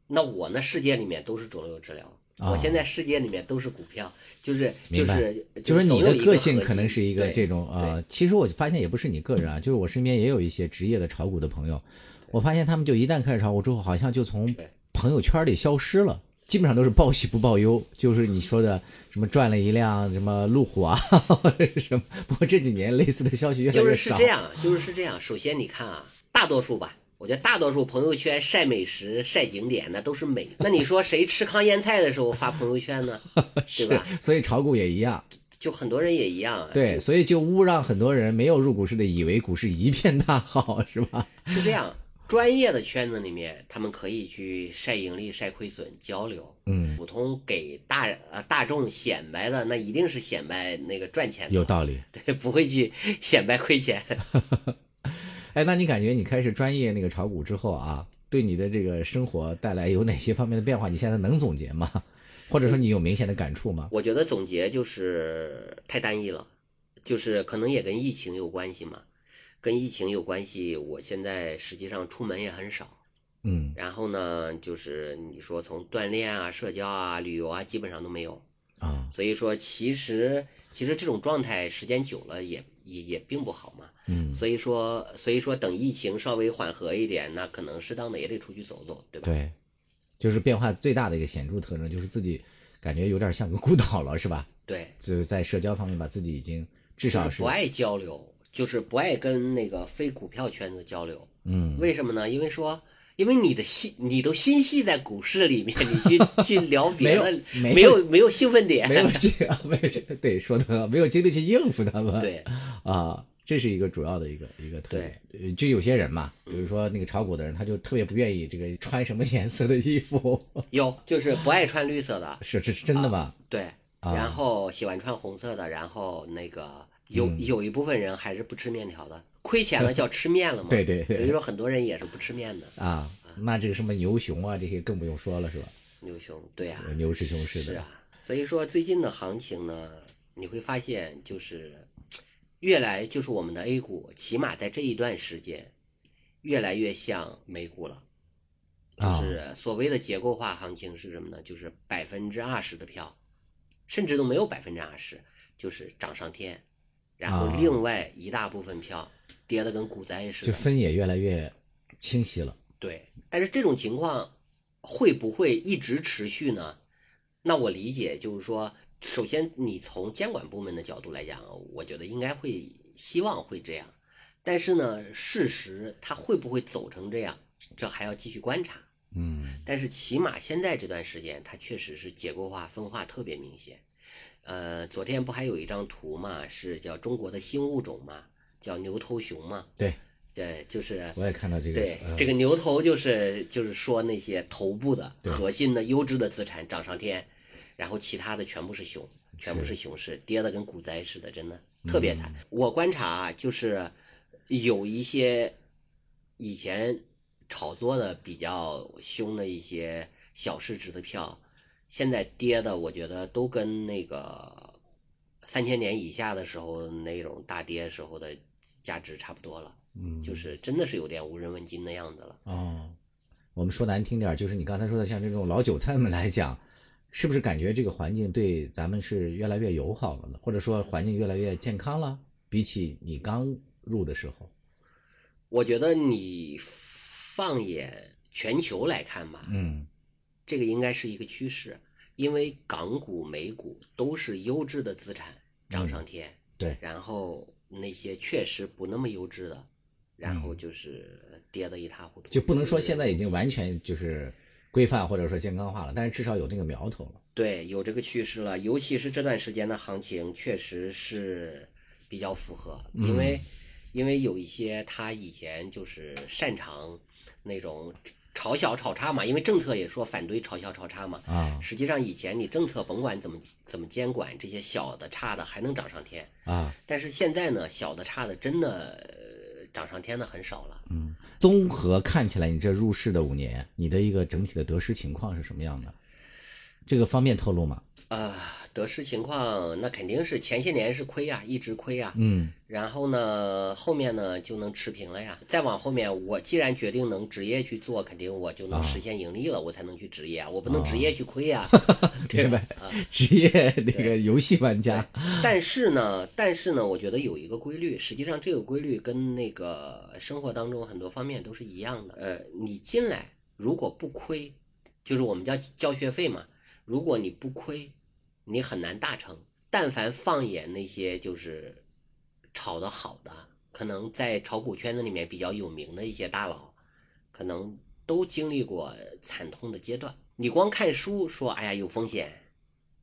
Speaker 3: 那我那世界里面都是肿瘤治疗。
Speaker 2: 啊
Speaker 3: 我现在世界里面都是股票，就是就是
Speaker 2: 就是你的个性可能是一个这种呃，其实我发现也不是你个人啊，就是我身边也有一些职业的炒股的朋友，我发现他们就一旦开始炒股之后，好像就从朋友圈里消失了。基本上都是报喜不报忧，就是你说的什么赚了一辆什么路虎啊，或者是什么。不过这几年类似的消息越来
Speaker 3: 就
Speaker 2: 越少。
Speaker 3: 是是这样，就是是这样。首先你看啊，大多数吧，我觉得大多数朋友圈晒美食、晒景点那都是美。那你说谁吃糠咽菜的时候发朋友圈呢？对吧？
Speaker 2: 所以炒股也一样，
Speaker 3: 就很多人也一样啊。
Speaker 2: 对，所以就误让很多人没有入股市的以为股市一片大好，是吧？
Speaker 3: 是这样。专业的圈子里面，他们可以去晒盈利、晒亏损、交流。
Speaker 2: 嗯，
Speaker 3: 普通给大呃大众显摆的，那一定是显摆那个赚钱的，
Speaker 2: 有道理。
Speaker 3: 对，不会去显摆亏钱。
Speaker 2: 哎，那你感觉你开始专业那个炒股之后啊，对你的这个生活带来有哪些方面的变化？你现在能总结吗？或者说你有明显的感触吗？
Speaker 3: 我觉得总结就是太单一了，就是可能也跟疫情有关系嘛，跟疫情有关系。我现在实际上出门也很少，
Speaker 2: 嗯
Speaker 3: 然后呢，就是你说从锻炼啊、社交啊、旅游啊，基本上都没有。
Speaker 2: 啊，
Speaker 3: 所以说，其实其实这种状态时间久了也也也并不好嘛。
Speaker 2: 嗯，
Speaker 3: 所以说，所以说等疫情稍微缓和一点，那可能适当的也得出去走走，对吧？
Speaker 2: 对，就是变化最大的一个显著特征，就是自己感觉有点像个孤岛了，是吧？
Speaker 3: 对，
Speaker 2: 就是在社交方面把自己已经至少是
Speaker 3: 就是不爱交流，就是不爱跟那个非股票圈子交流。
Speaker 2: 嗯
Speaker 3: 为什么呢？因为说，因为你的心，你都心系在股市里面，你去 去聊别的，
Speaker 2: 没有
Speaker 3: 没有没有兴奋点，
Speaker 2: 没有精没有精对说的，没有精力去应付他们。
Speaker 3: 对
Speaker 2: 啊，这是一个主要的一个一个特点。呃就有些人嘛，比如说那个炒股的人，他就特别不愿意这个穿什么颜色的衣服，
Speaker 3: 有就是不爱穿绿色的，
Speaker 2: 是这是真的吗？
Speaker 3: 对，
Speaker 2: 啊
Speaker 3: 然后喜欢穿红色的，然后那个有、
Speaker 2: 嗯
Speaker 3: 有一部分人还是不吃面条的，亏钱了 叫吃面了嘛，
Speaker 2: 对对对
Speaker 3: 所以说很多人也是不吃面的。
Speaker 2: 啊，那这个什么牛熊啊，这些更不用说了，是吧？
Speaker 3: 牛熊，对啊，
Speaker 2: 牛市熊市的
Speaker 3: 是啊，所以说最近的行情呢，你会发现就是越来就是我们的 A 股，起码在这一段时间，越来越像美股了。就
Speaker 2: 啊
Speaker 3: 是所谓的结构化行情是什么呢？就是百分之二十的票，甚至都没有百分之二十，就是涨上天，然后
Speaker 2: 啊
Speaker 3: 另外一大部分票跌得跟股灾似的就。
Speaker 2: 分也越来越清晰了。
Speaker 3: 对，但是这种情况会不会一直持续呢？那我理解就是说，首先你从监管部门的角度来讲，我觉得应该会希望会这样，但是呢，事实它会不会走成这样，这还要继续观察。
Speaker 2: 嗯
Speaker 3: 但是起码现在这段时间，它确实是结构化分化特别明显。呃，昨天不还有一张图嘛，是叫中国的新物种嘛，叫牛头熊嘛，
Speaker 2: 对，
Speaker 3: 对，就是
Speaker 2: 我也看到这个。
Speaker 3: 对，
Speaker 2: 呃
Speaker 3: 这个牛头就是就是说那些头部的核心的优质的资产涨上天，然后其他的全部是熊，全部
Speaker 2: 是
Speaker 3: 是熊市，跌的跟股灾似的，真的特别
Speaker 2: 嗯
Speaker 3: 惨。我观察啊，就是有一些以前炒作的比较凶的一些小市值的票，现在跌的，我觉得都跟那个三千年以下的时候那种大跌时候的价值差不多了。
Speaker 2: 嗯，
Speaker 3: 就是真的是有点无人问津的样子了。
Speaker 2: 哦，我们说难听点，就是你刚才说的，像这种老韭菜们来讲，是不是感觉这个环境对咱们是越来越友好了呢？或者说环境越来越健康了？比起你刚入的时候，
Speaker 3: 我觉得你放眼全球来看吧，
Speaker 2: 嗯
Speaker 3: 这个应该是一个趋势，因为港股、美股都是优质的资产涨上天，
Speaker 2: 对，
Speaker 3: 然后那些确实不那么优质的，然后就是跌得一塌糊涂。
Speaker 2: 嗯就不能说现在已经完全就是规范或者说健康化了，但是至少有那个苗头了。
Speaker 3: 对，有这个趋势了，尤其是这段时间的行情，确实是比较符合，因为、因为有一些他以前就是擅长那种炒小炒差嘛，因为政策也说反对炒小炒差嘛。
Speaker 2: 啊
Speaker 3: 实际上以前你政策甭管怎么怎么监管，这些小的差的还能涨上天，
Speaker 2: 啊，
Speaker 3: 但是现在呢，小的差的真的、呃涨上天的很少了。
Speaker 2: 嗯，综合看起来，你这入市的五年，你的一个整体的得失情况是什么样的？这个方便透露吗？
Speaker 3: 呃，得失情况，那肯定是前些年是亏呀，一直亏呀。
Speaker 2: 嗯
Speaker 3: 然后呢，后面呢就能持平了呀。再往后面，我既然决定能职业去做，肯定我就能实现盈利了，我才能去职业啊，我不能职业去亏呀，对 吧？啊，
Speaker 2: 职业那个游戏玩家，
Speaker 3: 但是呢，但是呢，我觉得有一个规律，实际上这个规律跟那个生活当中很多方面都是一样的。呃，你进来如果不亏，就是我们叫交学费嘛，如果你不亏，你很难大成。但凡放眼那些就是炒得好的，可能在炒股圈子里面比较有名的一些大佬，可能都经历过惨痛的阶段。你光看书说，哎呀有风险，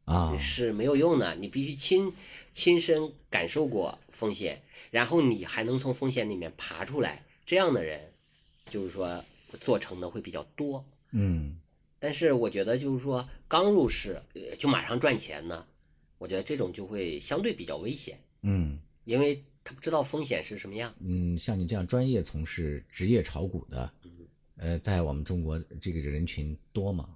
Speaker 2: 啊，
Speaker 3: 是没有用的，你必须亲亲身感受过风险，然后你还能从风险里面爬出来，这样的人，就是说做成的会比较多。
Speaker 2: 嗯
Speaker 3: 但是我觉得就是说刚入市呃就马上赚钱呢，我觉得这种就会相对比较危险，
Speaker 2: 嗯。
Speaker 3: 因为他不知道风险是什么样。
Speaker 2: 嗯，像你这样专业从事职业炒股的，呃，在我们中国这个人群多吗？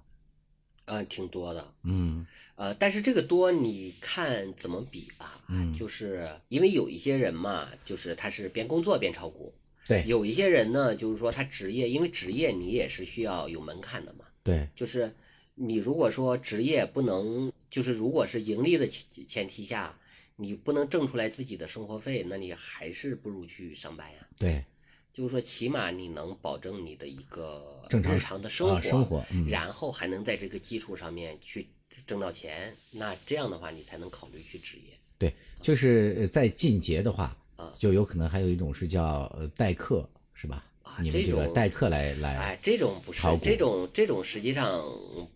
Speaker 3: 呃，挺多的，
Speaker 2: 嗯。
Speaker 3: 呃，但是这个多你看怎么比吧，
Speaker 2: 嗯。
Speaker 3: 就是因为有一些人嘛，就是他是边工作边炒股，
Speaker 2: 对。
Speaker 3: 有一些人呢，就是说他职业，因为职业你也是需要有门槛的嘛，
Speaker 2: 对，
Speaker 3: 就是你如果说职业不能，就是如果是盈利的前前提下，你不能挣出来自己的生活费，那你还是不如去上班呀。
Speaker 2: 对，
Speaker 3: 就是说，起码你能保证你的一个
Speaker 2: 正常
Speaker 3: 日常的生活，
Speaker 2: 啊生活嗯
Speaker 3: 然后还能在这个基础上面去挣到钱，那这样的话，你才能考虑去职业。
Speaker 2: 对，就是呃在进阶的话
Speaker 3: 啊，
Speaker 2: 就有可能还有一种是叫呃代课，是吧？
Speaker 3: 啊
Speaker 2: 你们这个代课来来，
Speaker 3: 哎，这种不是这种这种实际上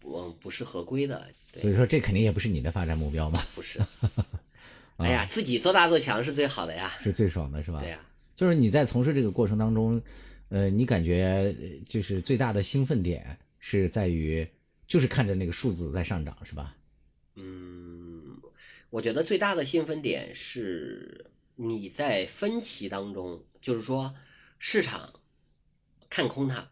Speaker 3: 嗯不是合规的，
Speaker 2: 所以说这肯定也不是你的发展目标嘛，
Speaker 3: 不是。哎呀，自己做大做强是最好的呀。
Speaker 2: 是最爽的是吧？
Speaker 3: 对呀、
Speaker 2: 就是你在从事这个过程当中，呃，你感觉呃就是最大的兴奋点是在于，就是看着那个数字在上涨，是吧？
Speaker 3: 嗯，我觉得最大的兴奋点是你在分歧当中，就是说市场看空它，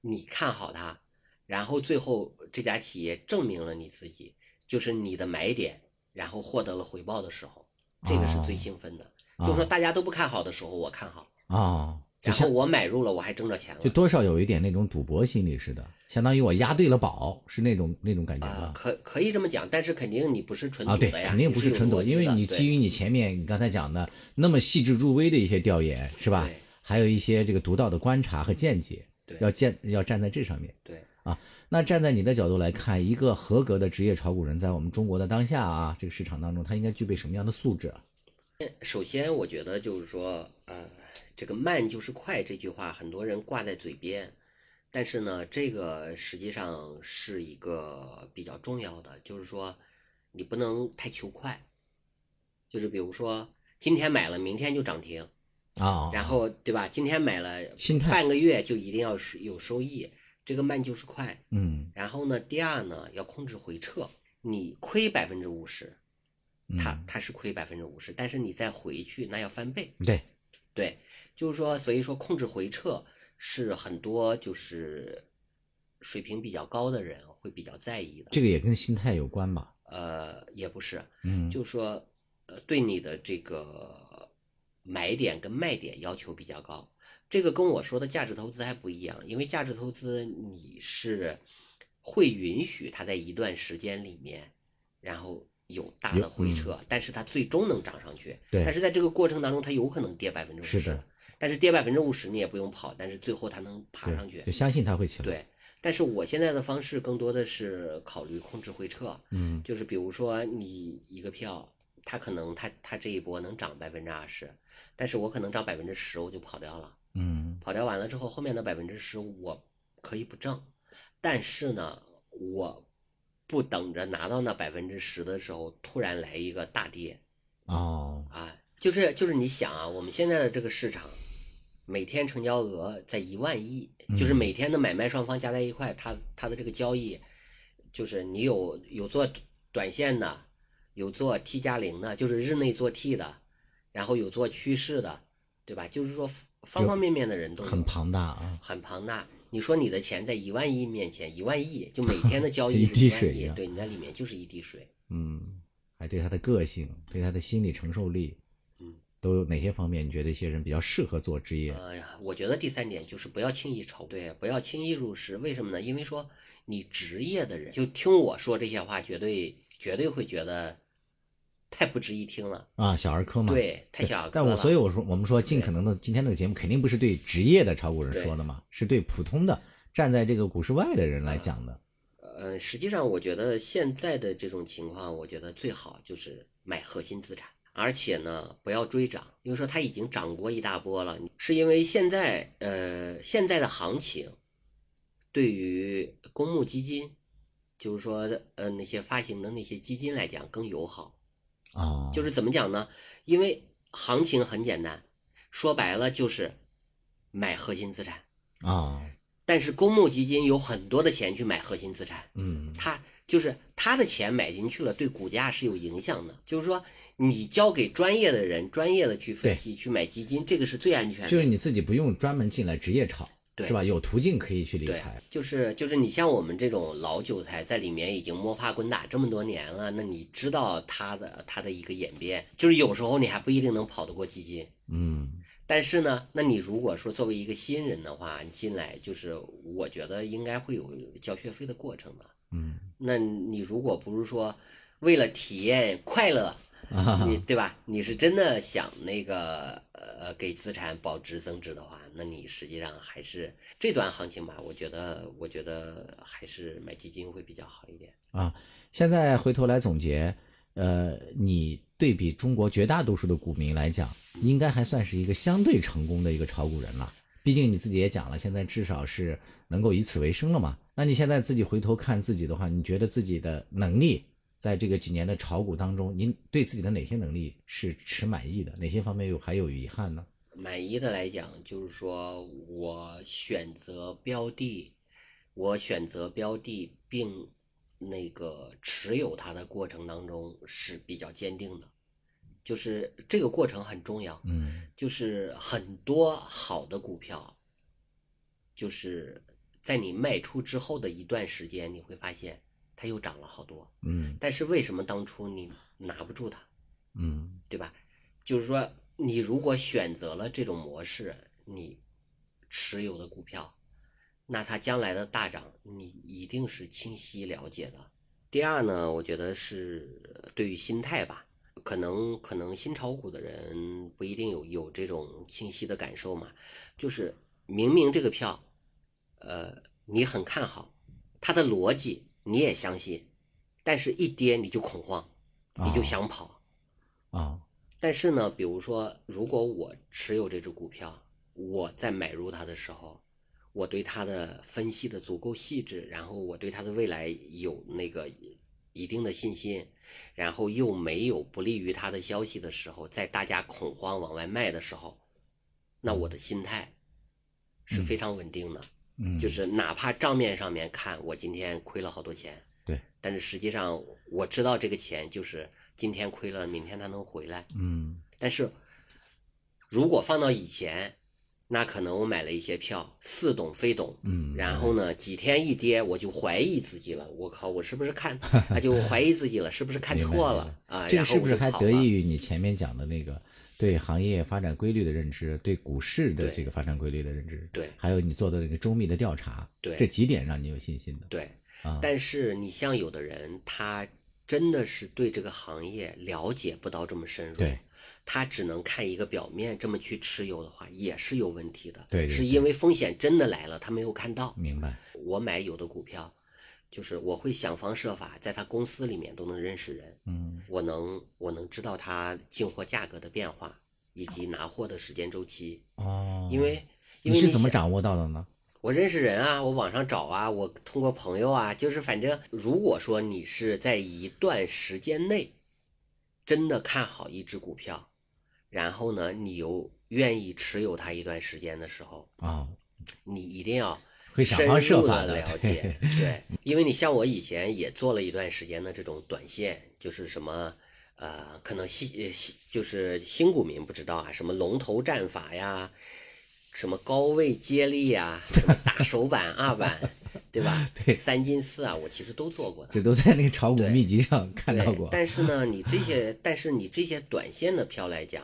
Speaker 3: 你看好它，然后最后这家企业证明了你自己，就是你的买点，然后获得了回报的时候，这个是最
Speaker 2: 哦
Speaker 3: 兴奋的。就是说大家都不看好的时候，我看好，
Speaker 2: 啊，
Speaker 3: 然后我买入了，我还挣着钱了
Speaker 2: 就。多少有一点那种赌博心理似的，相当于我押对了宝，是那种那种感觉
Speaker 3: 啊、
Speaker 2: 吧？
Speaker 3: 可可以这么讲，但是肯定你不是纯赌的呀，
Speaker 2: 肯定不
Speaker 3: 是
Speaker 2: 纯赌，因为你基于你前面你刚才讲的那么细致入微的一些调研，是吧
Speaker 3: 对？
Speaker 2: 还有一些这个独到的观察和见解，
Speaker 3: 对
Speaker 2: 要建要站在这上面。
Speaker 3: 对啊。
Speaker 2: 那站在你的角度来看，一个合格的职业炒股人，在我们中国的当下啊，这个市场当中，他应该具备什么样的素质啊？
Speaker 3: 首先，我觉得就是说，呃，这个慢就是快这句话，很多人挂在嘴边，但是呢，这个实际上是一个比较重要的，就是说，你不能太求快，就是比如说今天买了，明天就涨停，
Speaker 2: 啊，
Speaker 3: 然后对吧？今天买了，
Speaker 2: 心态
Speaker 3: 半个月就一定要是有收益，这个慢就是快。
Speaker 2: 嗯，
Speaker 3: 然后呢，第二呢，要控制回撤，你亏百分之五十，它
Speaker 2: 嗯
Speaker 3: 它是亏百分之五十，但是你再回去，那要翻倍。
Speaker 2: 对，
Speaker 3: 对，就是说，所以说控制回撤是很多就是水平比较高的人会比较在意的。
Speaker 2: 这个也跟心态有关吧？
Speaker 3: 呃，也不是，
Speaker 2: 嗯，
Speaker 3: 就是说，呃，对你的这个买点跟卖点要求比较高。这个跟我说的价值投资还不一样，因为价值投资你是会允许它在一段时间里面，然后有大的回撤，但是它最终能涨上去。
Speaker 2: 对
Speaker 3: 但是在这个过程当中，它有可能跌百分之五十但是跌百分之五十你也不用跑，但是最后它能爬上去
Speaker 2: 就。相信它会起来。，
Speaker 3: 对，但是我现在的方式更多的是考虑控制回撤，
Speaker 2: 嗯
Speaker 3: 就是比如说你一个票，它可能它它这一波能涨百分之二十，但是我可能涨百分之十我就跑掉了，
Speaker 2: 嗯。
Speaker 3: 跑掉完了之后，后面的百分之十我可以不挣，但是呢，我不等着拿到那百分之十的时候，突然来一个大跌
Speaker 2: 哦，
Speaker 3: 啊，就是就是你想啊，我们现在的这个市场。每天成交额在一万亿，就是
Speaker 2: 嗯。
Speaker 3: 每天的买卖双方加在一块，它它的这个交易，就是你有有做短线的，有做 T 加零的，就是日内做 T 的，然后有做趋势的，对吧？就是说方方面面的人都，
Speaker 2: 很庞大啊。
Speaker 3: 很庞大。你说你的钱在一万亿面前，一万亿就每天的 交易
Speaker 2: 一滴水一样
Speaker 3: 对，你在里面就是一滴水。
Speaker 2: 嗯，还对他的个性，对他的心理承受力，
Speaker 3: 嗯，
Speaker 2: 都有哪些方面？你觉得一些人比较适合做职业？
Speaker 3: 呃呀，我觉得第三点就是不要轻易炒，对，不要轻易入市。为什么呢？因为说你职业的人就听我说这些话，绝对绝对会觉得太不值一听了，
Speaker 2: 啊，小儿科嘛。
Speaker 3: 对，太小儿科了。
Speaker 2: 但我所以我说，我们说尽可能的，今天这个节目肯定不是对职业的炒股人说的嘛，是对普通的站在这个股市外的人来讲的。
Speaker 3: 呃，实际上我觉得现在的这种情况，我觉得最好就是买核心资产，而且呢不要追涨，因为说它已经涨过一大波了，是因为现在呃现在的行情对于公募基金，就是说呃那些发行的那些基金来讲更友好，
Speaker 2: 哦，
Speaker 3: 就是怎么讲呢？因为行情很简单，说白了就是买核心资产。
Speaker 2: 啊，
Speaker 3: 但是公募基金有很多的钱去买核心资产，
Speaker 2: 嗯，
Speaker 3: 他就是他的钱买进去了，对股价是有影响的。就是说，你交给专业的人，专业的去分析、去买基金，这个是最安全的。
Speaker 2: 就是你自己不用专门进来职业炒，
Speaker 3: 对
Speaker 2: 是吧？有途径可以去理财。，
Speaker 3: 就是就是你像我们这种老韭菜，在里面已经摸爬滚打这么多年了，那你知道它的它的一个演变，就是有时候你还不一定能跑得过基金。
Speaker 2: 嗯，
Speaker 3: 但是呢，那你如果说作为一个新人的话，你进来就是我觉得应该会有交学费的过程的。
Speaker 2: 嗯，
Speaker 3: 那你如果不是说为了体验快乐，
Speaker 2: 啊，
Speaker 3: 你对吧？你是真的想那个呃给资产保值增值的话，那你实际上还是这段行情吧，我觉得我觉得还是买基金会比较好一点。
Speaker 2: 啊，现在回头来总结，呃，你对比中国绝大多数的股民来讲，应该还算是一个相对成功的一个炒股人了。毕竟你自己也讲了，现在至少是能够以此为生了嘛。那你现在自己回头看自己的话，你觉得自己的能力在这个几年的炒股当中，您对自己的哪些能力是持满意的？哪些方面有还有遗憾呢？
Speaker 3: 满意的来讲，就是说我选择标的，我选择标的并那个持有它的过程当中是比较坚定的，就是这个过程很重要。
Speaker 2: 嗯
Speaker 3: 就是很多好的股票，就是在你卖出之后的一段时间，你会发现它又涨了好多。
Speaker 2: 嗯
Speaker 3: 但是为什么当初你拿不住它，
Speaker 2: 嗯
Speaker 3: 对吧？就是说，你如果选择了这种模式，你持有的股票，那它将来的大涨，你一定是清晰了解的。第二呢，我觉得是对于心态吧，可能可能新炒股的人不一定有有这种清晰的感受嘛，就是明明这个票，呃，你很看好，它的逻辑你也相信，但是一跌你就恐慌，你就
Speaker 2: 哦
Speaker 3: 想跑。
Speaker 2: 啊。
Speaker 3: 但是呢，比如说，如果我持有这只股票，我在买入它的时候，我对它的分析的足够细致，然后我对它的未来有那个一定的信心，然后又没有不利于它的消息的时候，在大家恐慌往外卖的时候，那我的心态是非常稳定的，
Speaker 2: 嗯，
Speaker 3: 就是哪怕账面上面看我今天亏了好多钱，
Speaker 2: 对，
Speaker 3: 但是实际上我知道这个钱就是今天亏了，明天它能回来。
Speaker 2: 嗯
Speaker 3: 但是如果放到以前，那可能我买了一些票，似懂非懂，
Speaker 2: 嗯，
Speaker 3: 然后呢，几天一跌，我就怀疑自己了。我靠，我是不是看，啊，就怀疑自己了，是不是看错了啊？
Speaker 2: 这个是不是还得益于你前面讲的那个对行业发展规律的认知，对股市的这个发展规律的认知？
Speaker 3: 对
Speaker 2: 还有你做的那个周密的调查，
Speaker 3: 对
Speaker 2: 这几点让你有信心的。
Speaker 3: 对，
Speaker 2: 啊，
Speaker 3: 但是你像有的人，他真的是对这个行业了解不到这么深入，
Speaker 2: 对，
Speaker 3: 他只能看一个表面，这么去持有的话，也是有问题的。
Speaker 2: 对
Speaker 3: 是因为风险真的来了，他没有看到。
Speaker 2: 明白。
Speaker 3: 我买有的股票，就是我会想方设法在他公司里面都能认识人，
Speaker 2: 嗯。
Speaker 3: 我能我能知道他进货价格的变化以及拿货的时间周期，
Speaker 2: 哦，
Speaker 3: 因为因为
Speaker 2: 你是怎么掌握到的呢？
Speaker 3: 我认识人啊，我网上找啊，我通过朋友啊，就是反正如果说你是在一段时间内真的看好一只股票，然后呢，你又愿意持有它一段时间的时候，
Speaker 2: 啊，
Speaker 3: 你一定要
Speaker 2: 会想
Speaker 3: 深
Speaker 2: 方设
Speaker 3: 入
Speaker 2: 法的
Speaker 3: 的了解，对，因为你像我以前也做了一段时间的这种短线，就是什么。呃，可能新呃新就是新股民不知道啊，什么龙头战法呀，什么高位接力呀，什么大手板、二板，对吧？
Speaker 2: 对
Speaker 3: 三进四啊，我其实都做过的。
Speaker 2: 这都在那个炒股
Speaker 3: 对
Speaker 2: 秘籍上看到过。
Speaker 3: 但是呢，你这些，但是你这些短线的票来讲，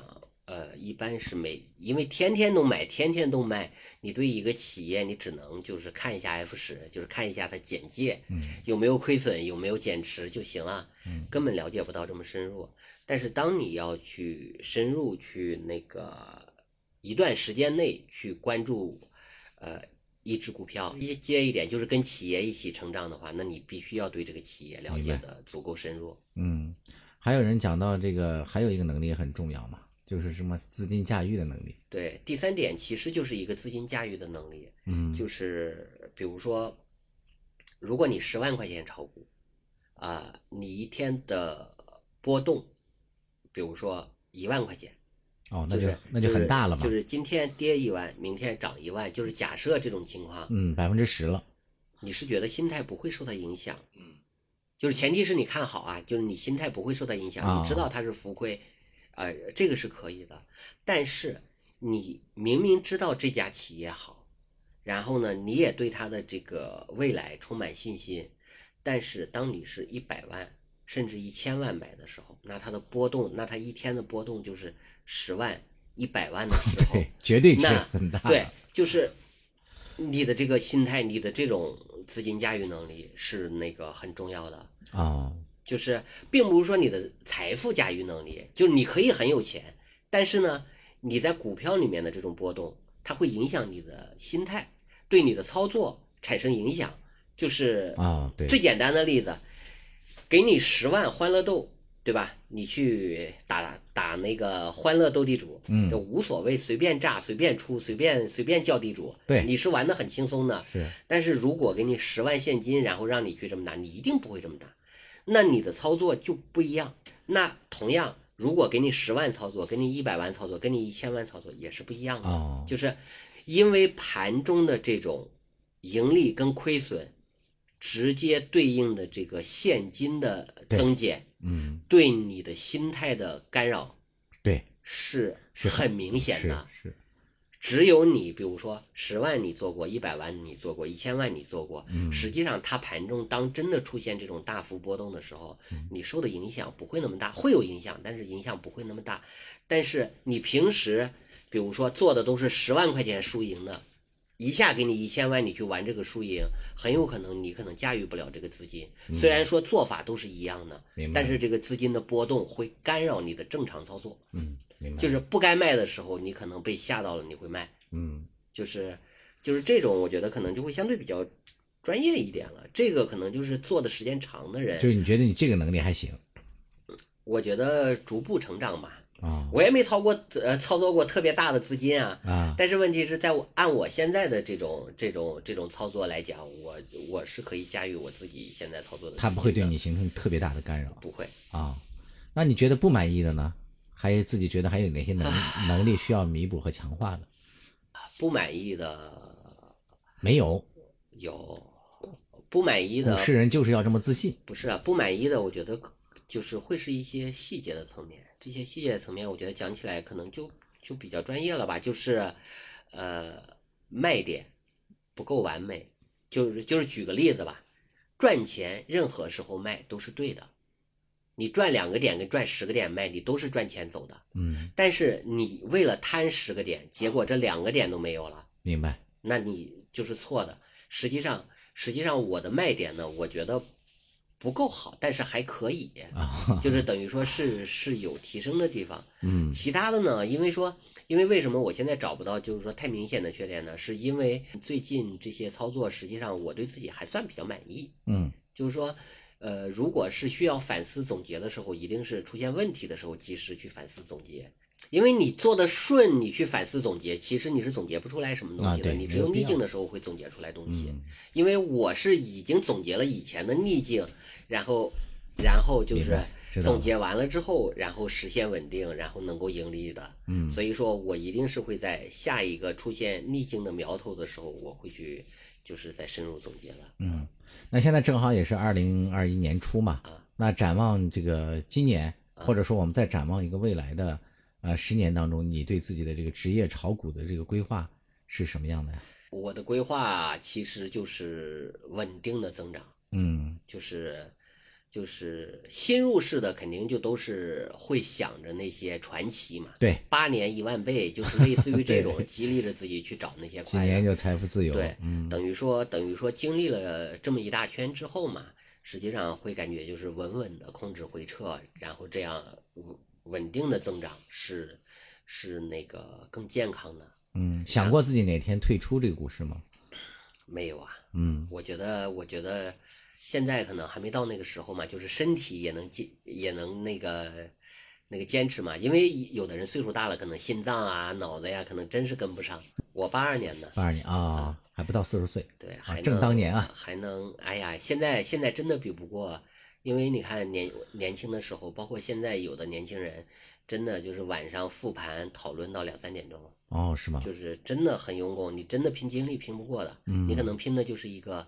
Speaker 3: 呃，一般是每，因为天天都买，天天都卖，你对一个企业，你只能就是看一下 F 十，就是看一下它简介，
Speaker 2: 嗯
Speaker 3: 有没有亏损，有没有减持就行了，嗯根本了解不到这么深入。但是当你要去深入去那个一段时间内去关注，呃。一只股票，一接一点，就是跟企业一起成长的话，那你必须要对这个企业了解的足够深入。
Speaker 2: 嗯，还有人讲到这个，还有一个能力很重要嘛，就是什么资金驾驭的能力。
Speaker 3: 对，第三点其实就是一个资金驾驭的能力，
Speaker 2: 嗯，
Speaker 3: 就是比如说，如果你十万块钱炒股，啊、你一天的波动，比如说一万块钱，
Speaker 2: 哦，那
Speaker 3: 就
Speaker 2: 就是那就很大了嘛。
Speaker 3: 就是今天跌一万，明天涨一万，就是假设这种情况，
Speaker 2: 嗯，百分之十了。
Speaker 3: 你是觉得心态不会受它影响，嗯，就是前提是你看好啊，就是你心态不会受它影响，
Speaker 2: 啊
Speaker 3: 你知道它是浮亏，呃，这个是可以的。但是你明明知道这家企业好，然后呢，你也对它的这个未来充满信心，但是当你是一百万甚至一千万买的时候，那它的波动，那它一天的波动就是十万、一百万的时候
Speaker 2: 对，，绝对是
Speaker 3: 那
Speaker 2: 很大。
Speaker 3: 对，就是你的这个心态，你的这种资金驾驭能力是那个很重要的。
Speaker 2: 哦，
Speaker 3: 就是并不是说你的财富驾驭能力，就是你可以很有钱，但是呢，你在股票里面的这种波动，它会影响你的心态，对你的操作产生影响。就是
Speaker 2: 啊，对，
Speaker 3: 最简单的例子，给你十万欢乐豆，对吧？你去打打那个欢乐斗地主，
Speaker 2: 嗯
Speaker 3: 就无所谓，随便炸，随便出，随便随便叫地主，
Speaker 2: 对
Speaker 3: 你是玩的很轻松的。
Speaker 2: 是
Speaker 3: 但是如果给你十万现金，然后让你去这么打，你一定不会这么打，那你的操作就不一样。那同样，如果给你十万操作，给你一百万操作，给你一千万操作也是不一样的。
Speaker 2: 哦，
Speaker 3: 就是因为盘中的这种盈利跟亏损，直接对应的这个现金的增减，
Speaker 2: 嗯，
Speaker 3: 对你的心态的干扰
Speaker 2: 对，
Speaker 3: 是
Speaker 2: 是
Speaker 3: 很明显
Speaker 2: 是
Speaker 3: 的。
Speaker 2: 是，
Speaker 3: 只有你，比如说十万你做过，一百万你做过，一千万你做过，
Speaker 2: 嗯
Speaker 3: 实际上它盘中当真的出现这种大幅波动的时候，
Speaker 2: 嗯
Speaker 3: 你受的影响不会那么大，会有影响，但是影响不会那么大。但是你平时，比如说做的都是十万块钱输赢的，一下给你一千万，你去玩这个输赢，很有可能你可能驾驭不了这个资金。虽然说做法都是一样的但是这个资金的波动会干扰你的正常操作。
Speaker 2: 嗯，
Speaker 3: 就是不该卖的时候，你可能被吓到了，你会卖。
Speaker 2: 嗯，
Speaker 3: 就是就是这种，我觉得可能就会相对比较专业一点了。这个可能就是做的时间长的人就，
Speaker 2: 是你觉得你这个能力还行
Speaker 3: 我觉得逐步成长吧。
Speaker 2: 啊
Speaker 3: 我也没操过呃操作过特别大的资金啊，
Speaker 2: 啊，
Speaker 3: 但是问题是在我按我现在的这种这种这种操作来讲，我我是可以驾驭我自己现在操作的资金的。
Speaker 2: 它不会对你形成特别大的干扰
Speaker 3: 不会。
Speaker 2: 啊。那你觉得不满意的呢？还有自己觉得还有哪些能能力需要弥补和强化的？
Speaker 3: 不满意的
Speaker 2: 没有，
Speaker 3: 有，不满意
Speaker 2: 股
Speaker 3: 的
Speaker 2: 市人就是要这么自信。
Speaker 3: 不是啊，不满意的，我觉得就是会是一些细节的层面。这些细节的层面，我觉得讲起来可能就就比较专业了吧。就是，呃，卖点不够完美。就是就是举个例子吧，赚钱任何时候卖都是对的。你赚两个点跟赚十个点卖，你都是赚钱走的。
Speaker 2: 嗯，
Speaker 3: 但是你为了贪十个点，结果这两个点都没有了。
Speaker 2: 明白。
Speaker 3: 那你就是错的。实际上，实际上我的卖点呢，我觉得不够好，但是还可以，
Speaker 2: 啊，
Speaker 3: 就是等于说是是有提升的地方。
Speaker 2: 嗯
Speaker 3: 其他的呢，因为说，因为为什么我现在找不到就是说太明显的缺点呢？是因为最近这些操作，实际上我对自己还算比较满意。
Speaker 2: 嗯
Speaker 3: 就是说，呃，如果是需要反思总结的时候，一定是出现问题的时候及时去反思总结。因为你做的顺，你去反思总结，其实你是总结不出来什么东西的。
Speaker 2: 啊
Speaker 3: 你只
Speaker 2: 有
Speaker 3: 逆境的时候会总结出来东西。
Speaker 2: 嗯
Speaker 3: 因为我是已经总结了以前的逆境，然后，然后就是总结完了之后，然后实现稳定，然后能够盈利的。
Speaker 2: 嗯
Speaker 3: 所以说我一定是会在下一个出现逆境的苗头的时候，我会去就是再深入总结了。
Speaker 2: 嗯。那现在正好也是二零二一年初嘛，
Speaker 3: 啊
Speaker 2: 那展望这个今年，或者说我们再展望一个未来的呃十年当中，你对自己的这个职业炒股的这个规划是什么样的？呀？
Speaker 3: 我的规划其实就是稳定的增长，
Speaker 2: 嗯。
Speaker 3: 就是就是新入市的肯定就都是会想着那些传奇嘛，
Speaker 2: 对，
Speaker 3: 八年一万倍，就是类似于这种激励着自己去找那些
Speaker 2: 几
Speaker 3: 快乐。
Speaker 2: 年就财富自由，
Speaker 3: 对，
Speaker 2: 嗯
Speaker 3: 等于说等于说经历了这么一大圈之后嘛，实际上会感觉就是稳稳的控制回撤，然后这样稳稳定的增长是是那个更健康的。
Speaker 2: 嗯，想过自己哪天退出这个股市吗？
Speaker 3: 没有啊，
Speaker 2: 嗯
Speaker 3: 我觉得，我觉得现在可能还没到那个时候嘛，就是身体也能坚，也能那个那个坚持嘛。因为有的人岁数大了，可能心脏啊、脑子呀，可能真是跟不上。我八二年的，
Speaker 2: 八二年啊，还不到四十岁，
Speaker 3: 对，还能、
Speaker 2: 正当年啊，
Speaker 3: 还能，哎呀，现在现在真的比不过，因为你看年年轻的时候，包括现在有的年轻人，真的就是晚上复盘讨论到两三点钟。
Speaker 2: 哦，是吗？
Speaker 3: 就是真的很用功，你真的拼精力拼不过的，
Speaker 2: 嗯
Speaker 3: 你可能拼的就是一个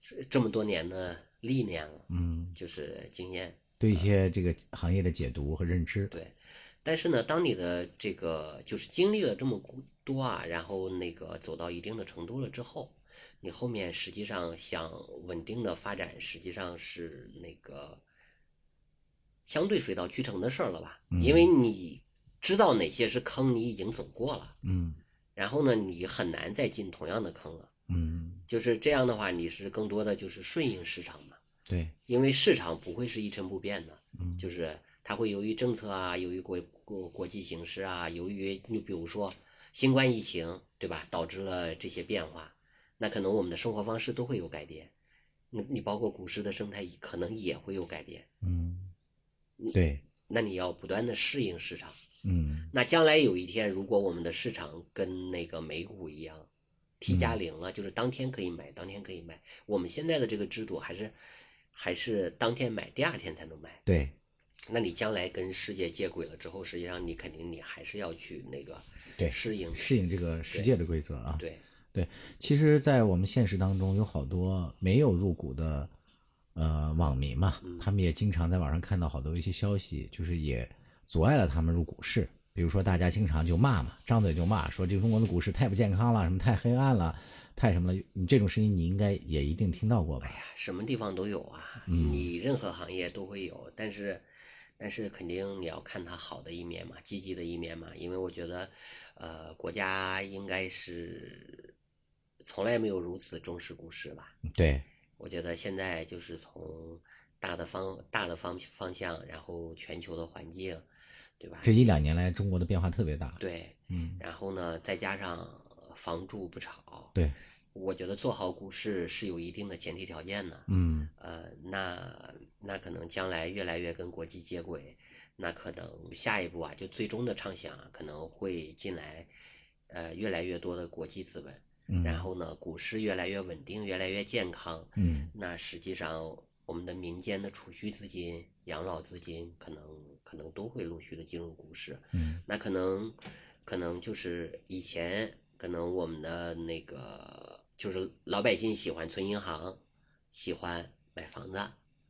Speaker 3: 这这么多年的历练了，
Speaker 2: 嗯，
Speaker 3: 就是经验。
Speaker 2: 对一些这个行业的解读和认知，
Speaker 3: 对，但是呢，当你的这个就是经历了这么多啊，然后那个走到一定的程度了之后，你后面实际上想稳定的发展，实际上是那个相对水到渠成的事儿了吧？
Speaker 2: 嗯
Speaker 3: 因为你知道哪些是坑，你已经走过了。
Speaker 2: 嗯
Speaker 3: 然后呢，你很难再进同样的坑了。
Speaker 2: 嗯，
Speaker 3: 就是这样的话，你是更多的就是顺应市场嘛，
Speaker 2: 对，
Speaker 3: 因为市场不会是一成不变的，
Speaker 2: 嗯。
Speaker 3: 就是它会由于政策啊，由于国国国际形势啊，由于你比如说新冠疫情，对吧，导致了这些变化，那可能我们的生活方式都会有改变。你你包括股市的生态可能也会有改变，
Speaker 2: 嗯，对，
Speaker 3: 那你要不断的适应市场。
Speaker 2: 嗯。
Speaker 3: 那将来有一天，如果我们的市场跟那个美股一样，T 加零了，就是当天可以买，当天可以卖。我们现在的这个制度还是还是当天买，第二天才能卖。
Speaker 2: 对，
Speaker 3: 那你将来跟世界接轨了之后，实际上你肯定你还是要去那个
Speaker 2: 对
Speaker 3: 适应的
Speaker 2: 适应这个世界的规则啊。
Speaker 3: 对
Speaker 2: 对，其实，在我们现实当中，有好多没有入股的呃网民嘛，
Speaker 3: 嗯
Speaker 2: 他们也经常在网上看到好多一些消息，就是也阻碍了他们入股市。比如说，大家经常就骂嘛，张嘴就骂，说这个中国的股市太不健康了，什么太黑暗了，太什么了。你这种声音，你应该也一定听到过吧？
Speaker 3: 哎呀，什么地方都有啊，
Speaker 2: 嗯
Speaker 3: 你任何行业都会有，但是，但是肯定你要看它好的一面嘛，积极的一面嘛，因为我觉得，呃，国家应该是从来没有如此重视股市吧。
Speaker 2: 对，
Speaker 3: 我觉得现在就是从大的方大的方方向，然后全球的环境，对吧？
Speaker 2: 这一两年来，中国的变化特别大。，
Speaker 3: 对，
Speaker 2: 嗯，
Speaker 3: 然后呢，再加上房住不炒，
Speaker 2: 对，
Speaker 3: 我觉得做好股市是有一定的前提条件的。
Speaker 2: 嗯
Speaker 3: 呃，那那可能将来越来越跟国际接轨，那可能下一步啊，就最终的畅想啊，可能会进来，呃，越来越多的国际资本，
Speaker 2: 嗯，
Speaker 3: 然后呢，股市越来越稳定，越来越健康，
Speaker 2: 嗯
Speaker 3: 那实际上我们的民间的储蓄资金、养老资金，可能可能都会陆续的进入股市，
Speaker 2: 嗯
Speaker 3: 那可能可能就是以前可能我们的那个就是老百姓喜欢存银行，喜欢买房子，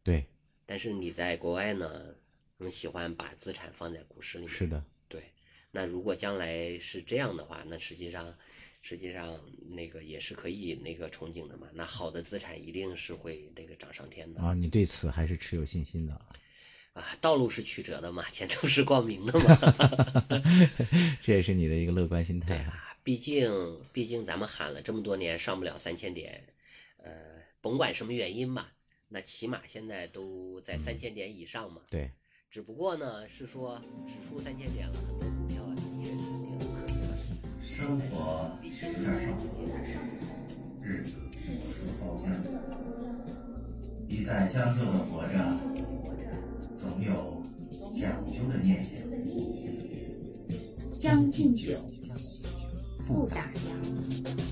Speaker 2: 对，
Speaker 3: 但是你在国外呢，他们喜欢把资产放在股市里面。
Speaker 2: 是的，
Speaker 3: 对，那如果将来是这样的话，那实际上实际上那个也是可以那个憧憬的嘛。那好的资产一定是会那个涨上天的
Speaker 2: 啊，你对此还是持有信心的。
Speaker 3: 啊，道路是曲折的嘛，前途是光明的嘛。
Speaker 2: 这也是你的一个乐观心 态啊。
Speaker 3: 毕竟毕竟咱们喊了这么多年上不了三千点，呃，甭管什么原因吧，那起码现在都在三千点以上嘛。
Speaker 2: 对，
Speaker 3: 只不过呢，是说指数三千点了，很多股票啊确实跌得特别了。
Speaker 4: 生活是这样日子似包浆。一再将就的活着，总有讲究的念想。
Speaker 5: 将进酒，不打烊。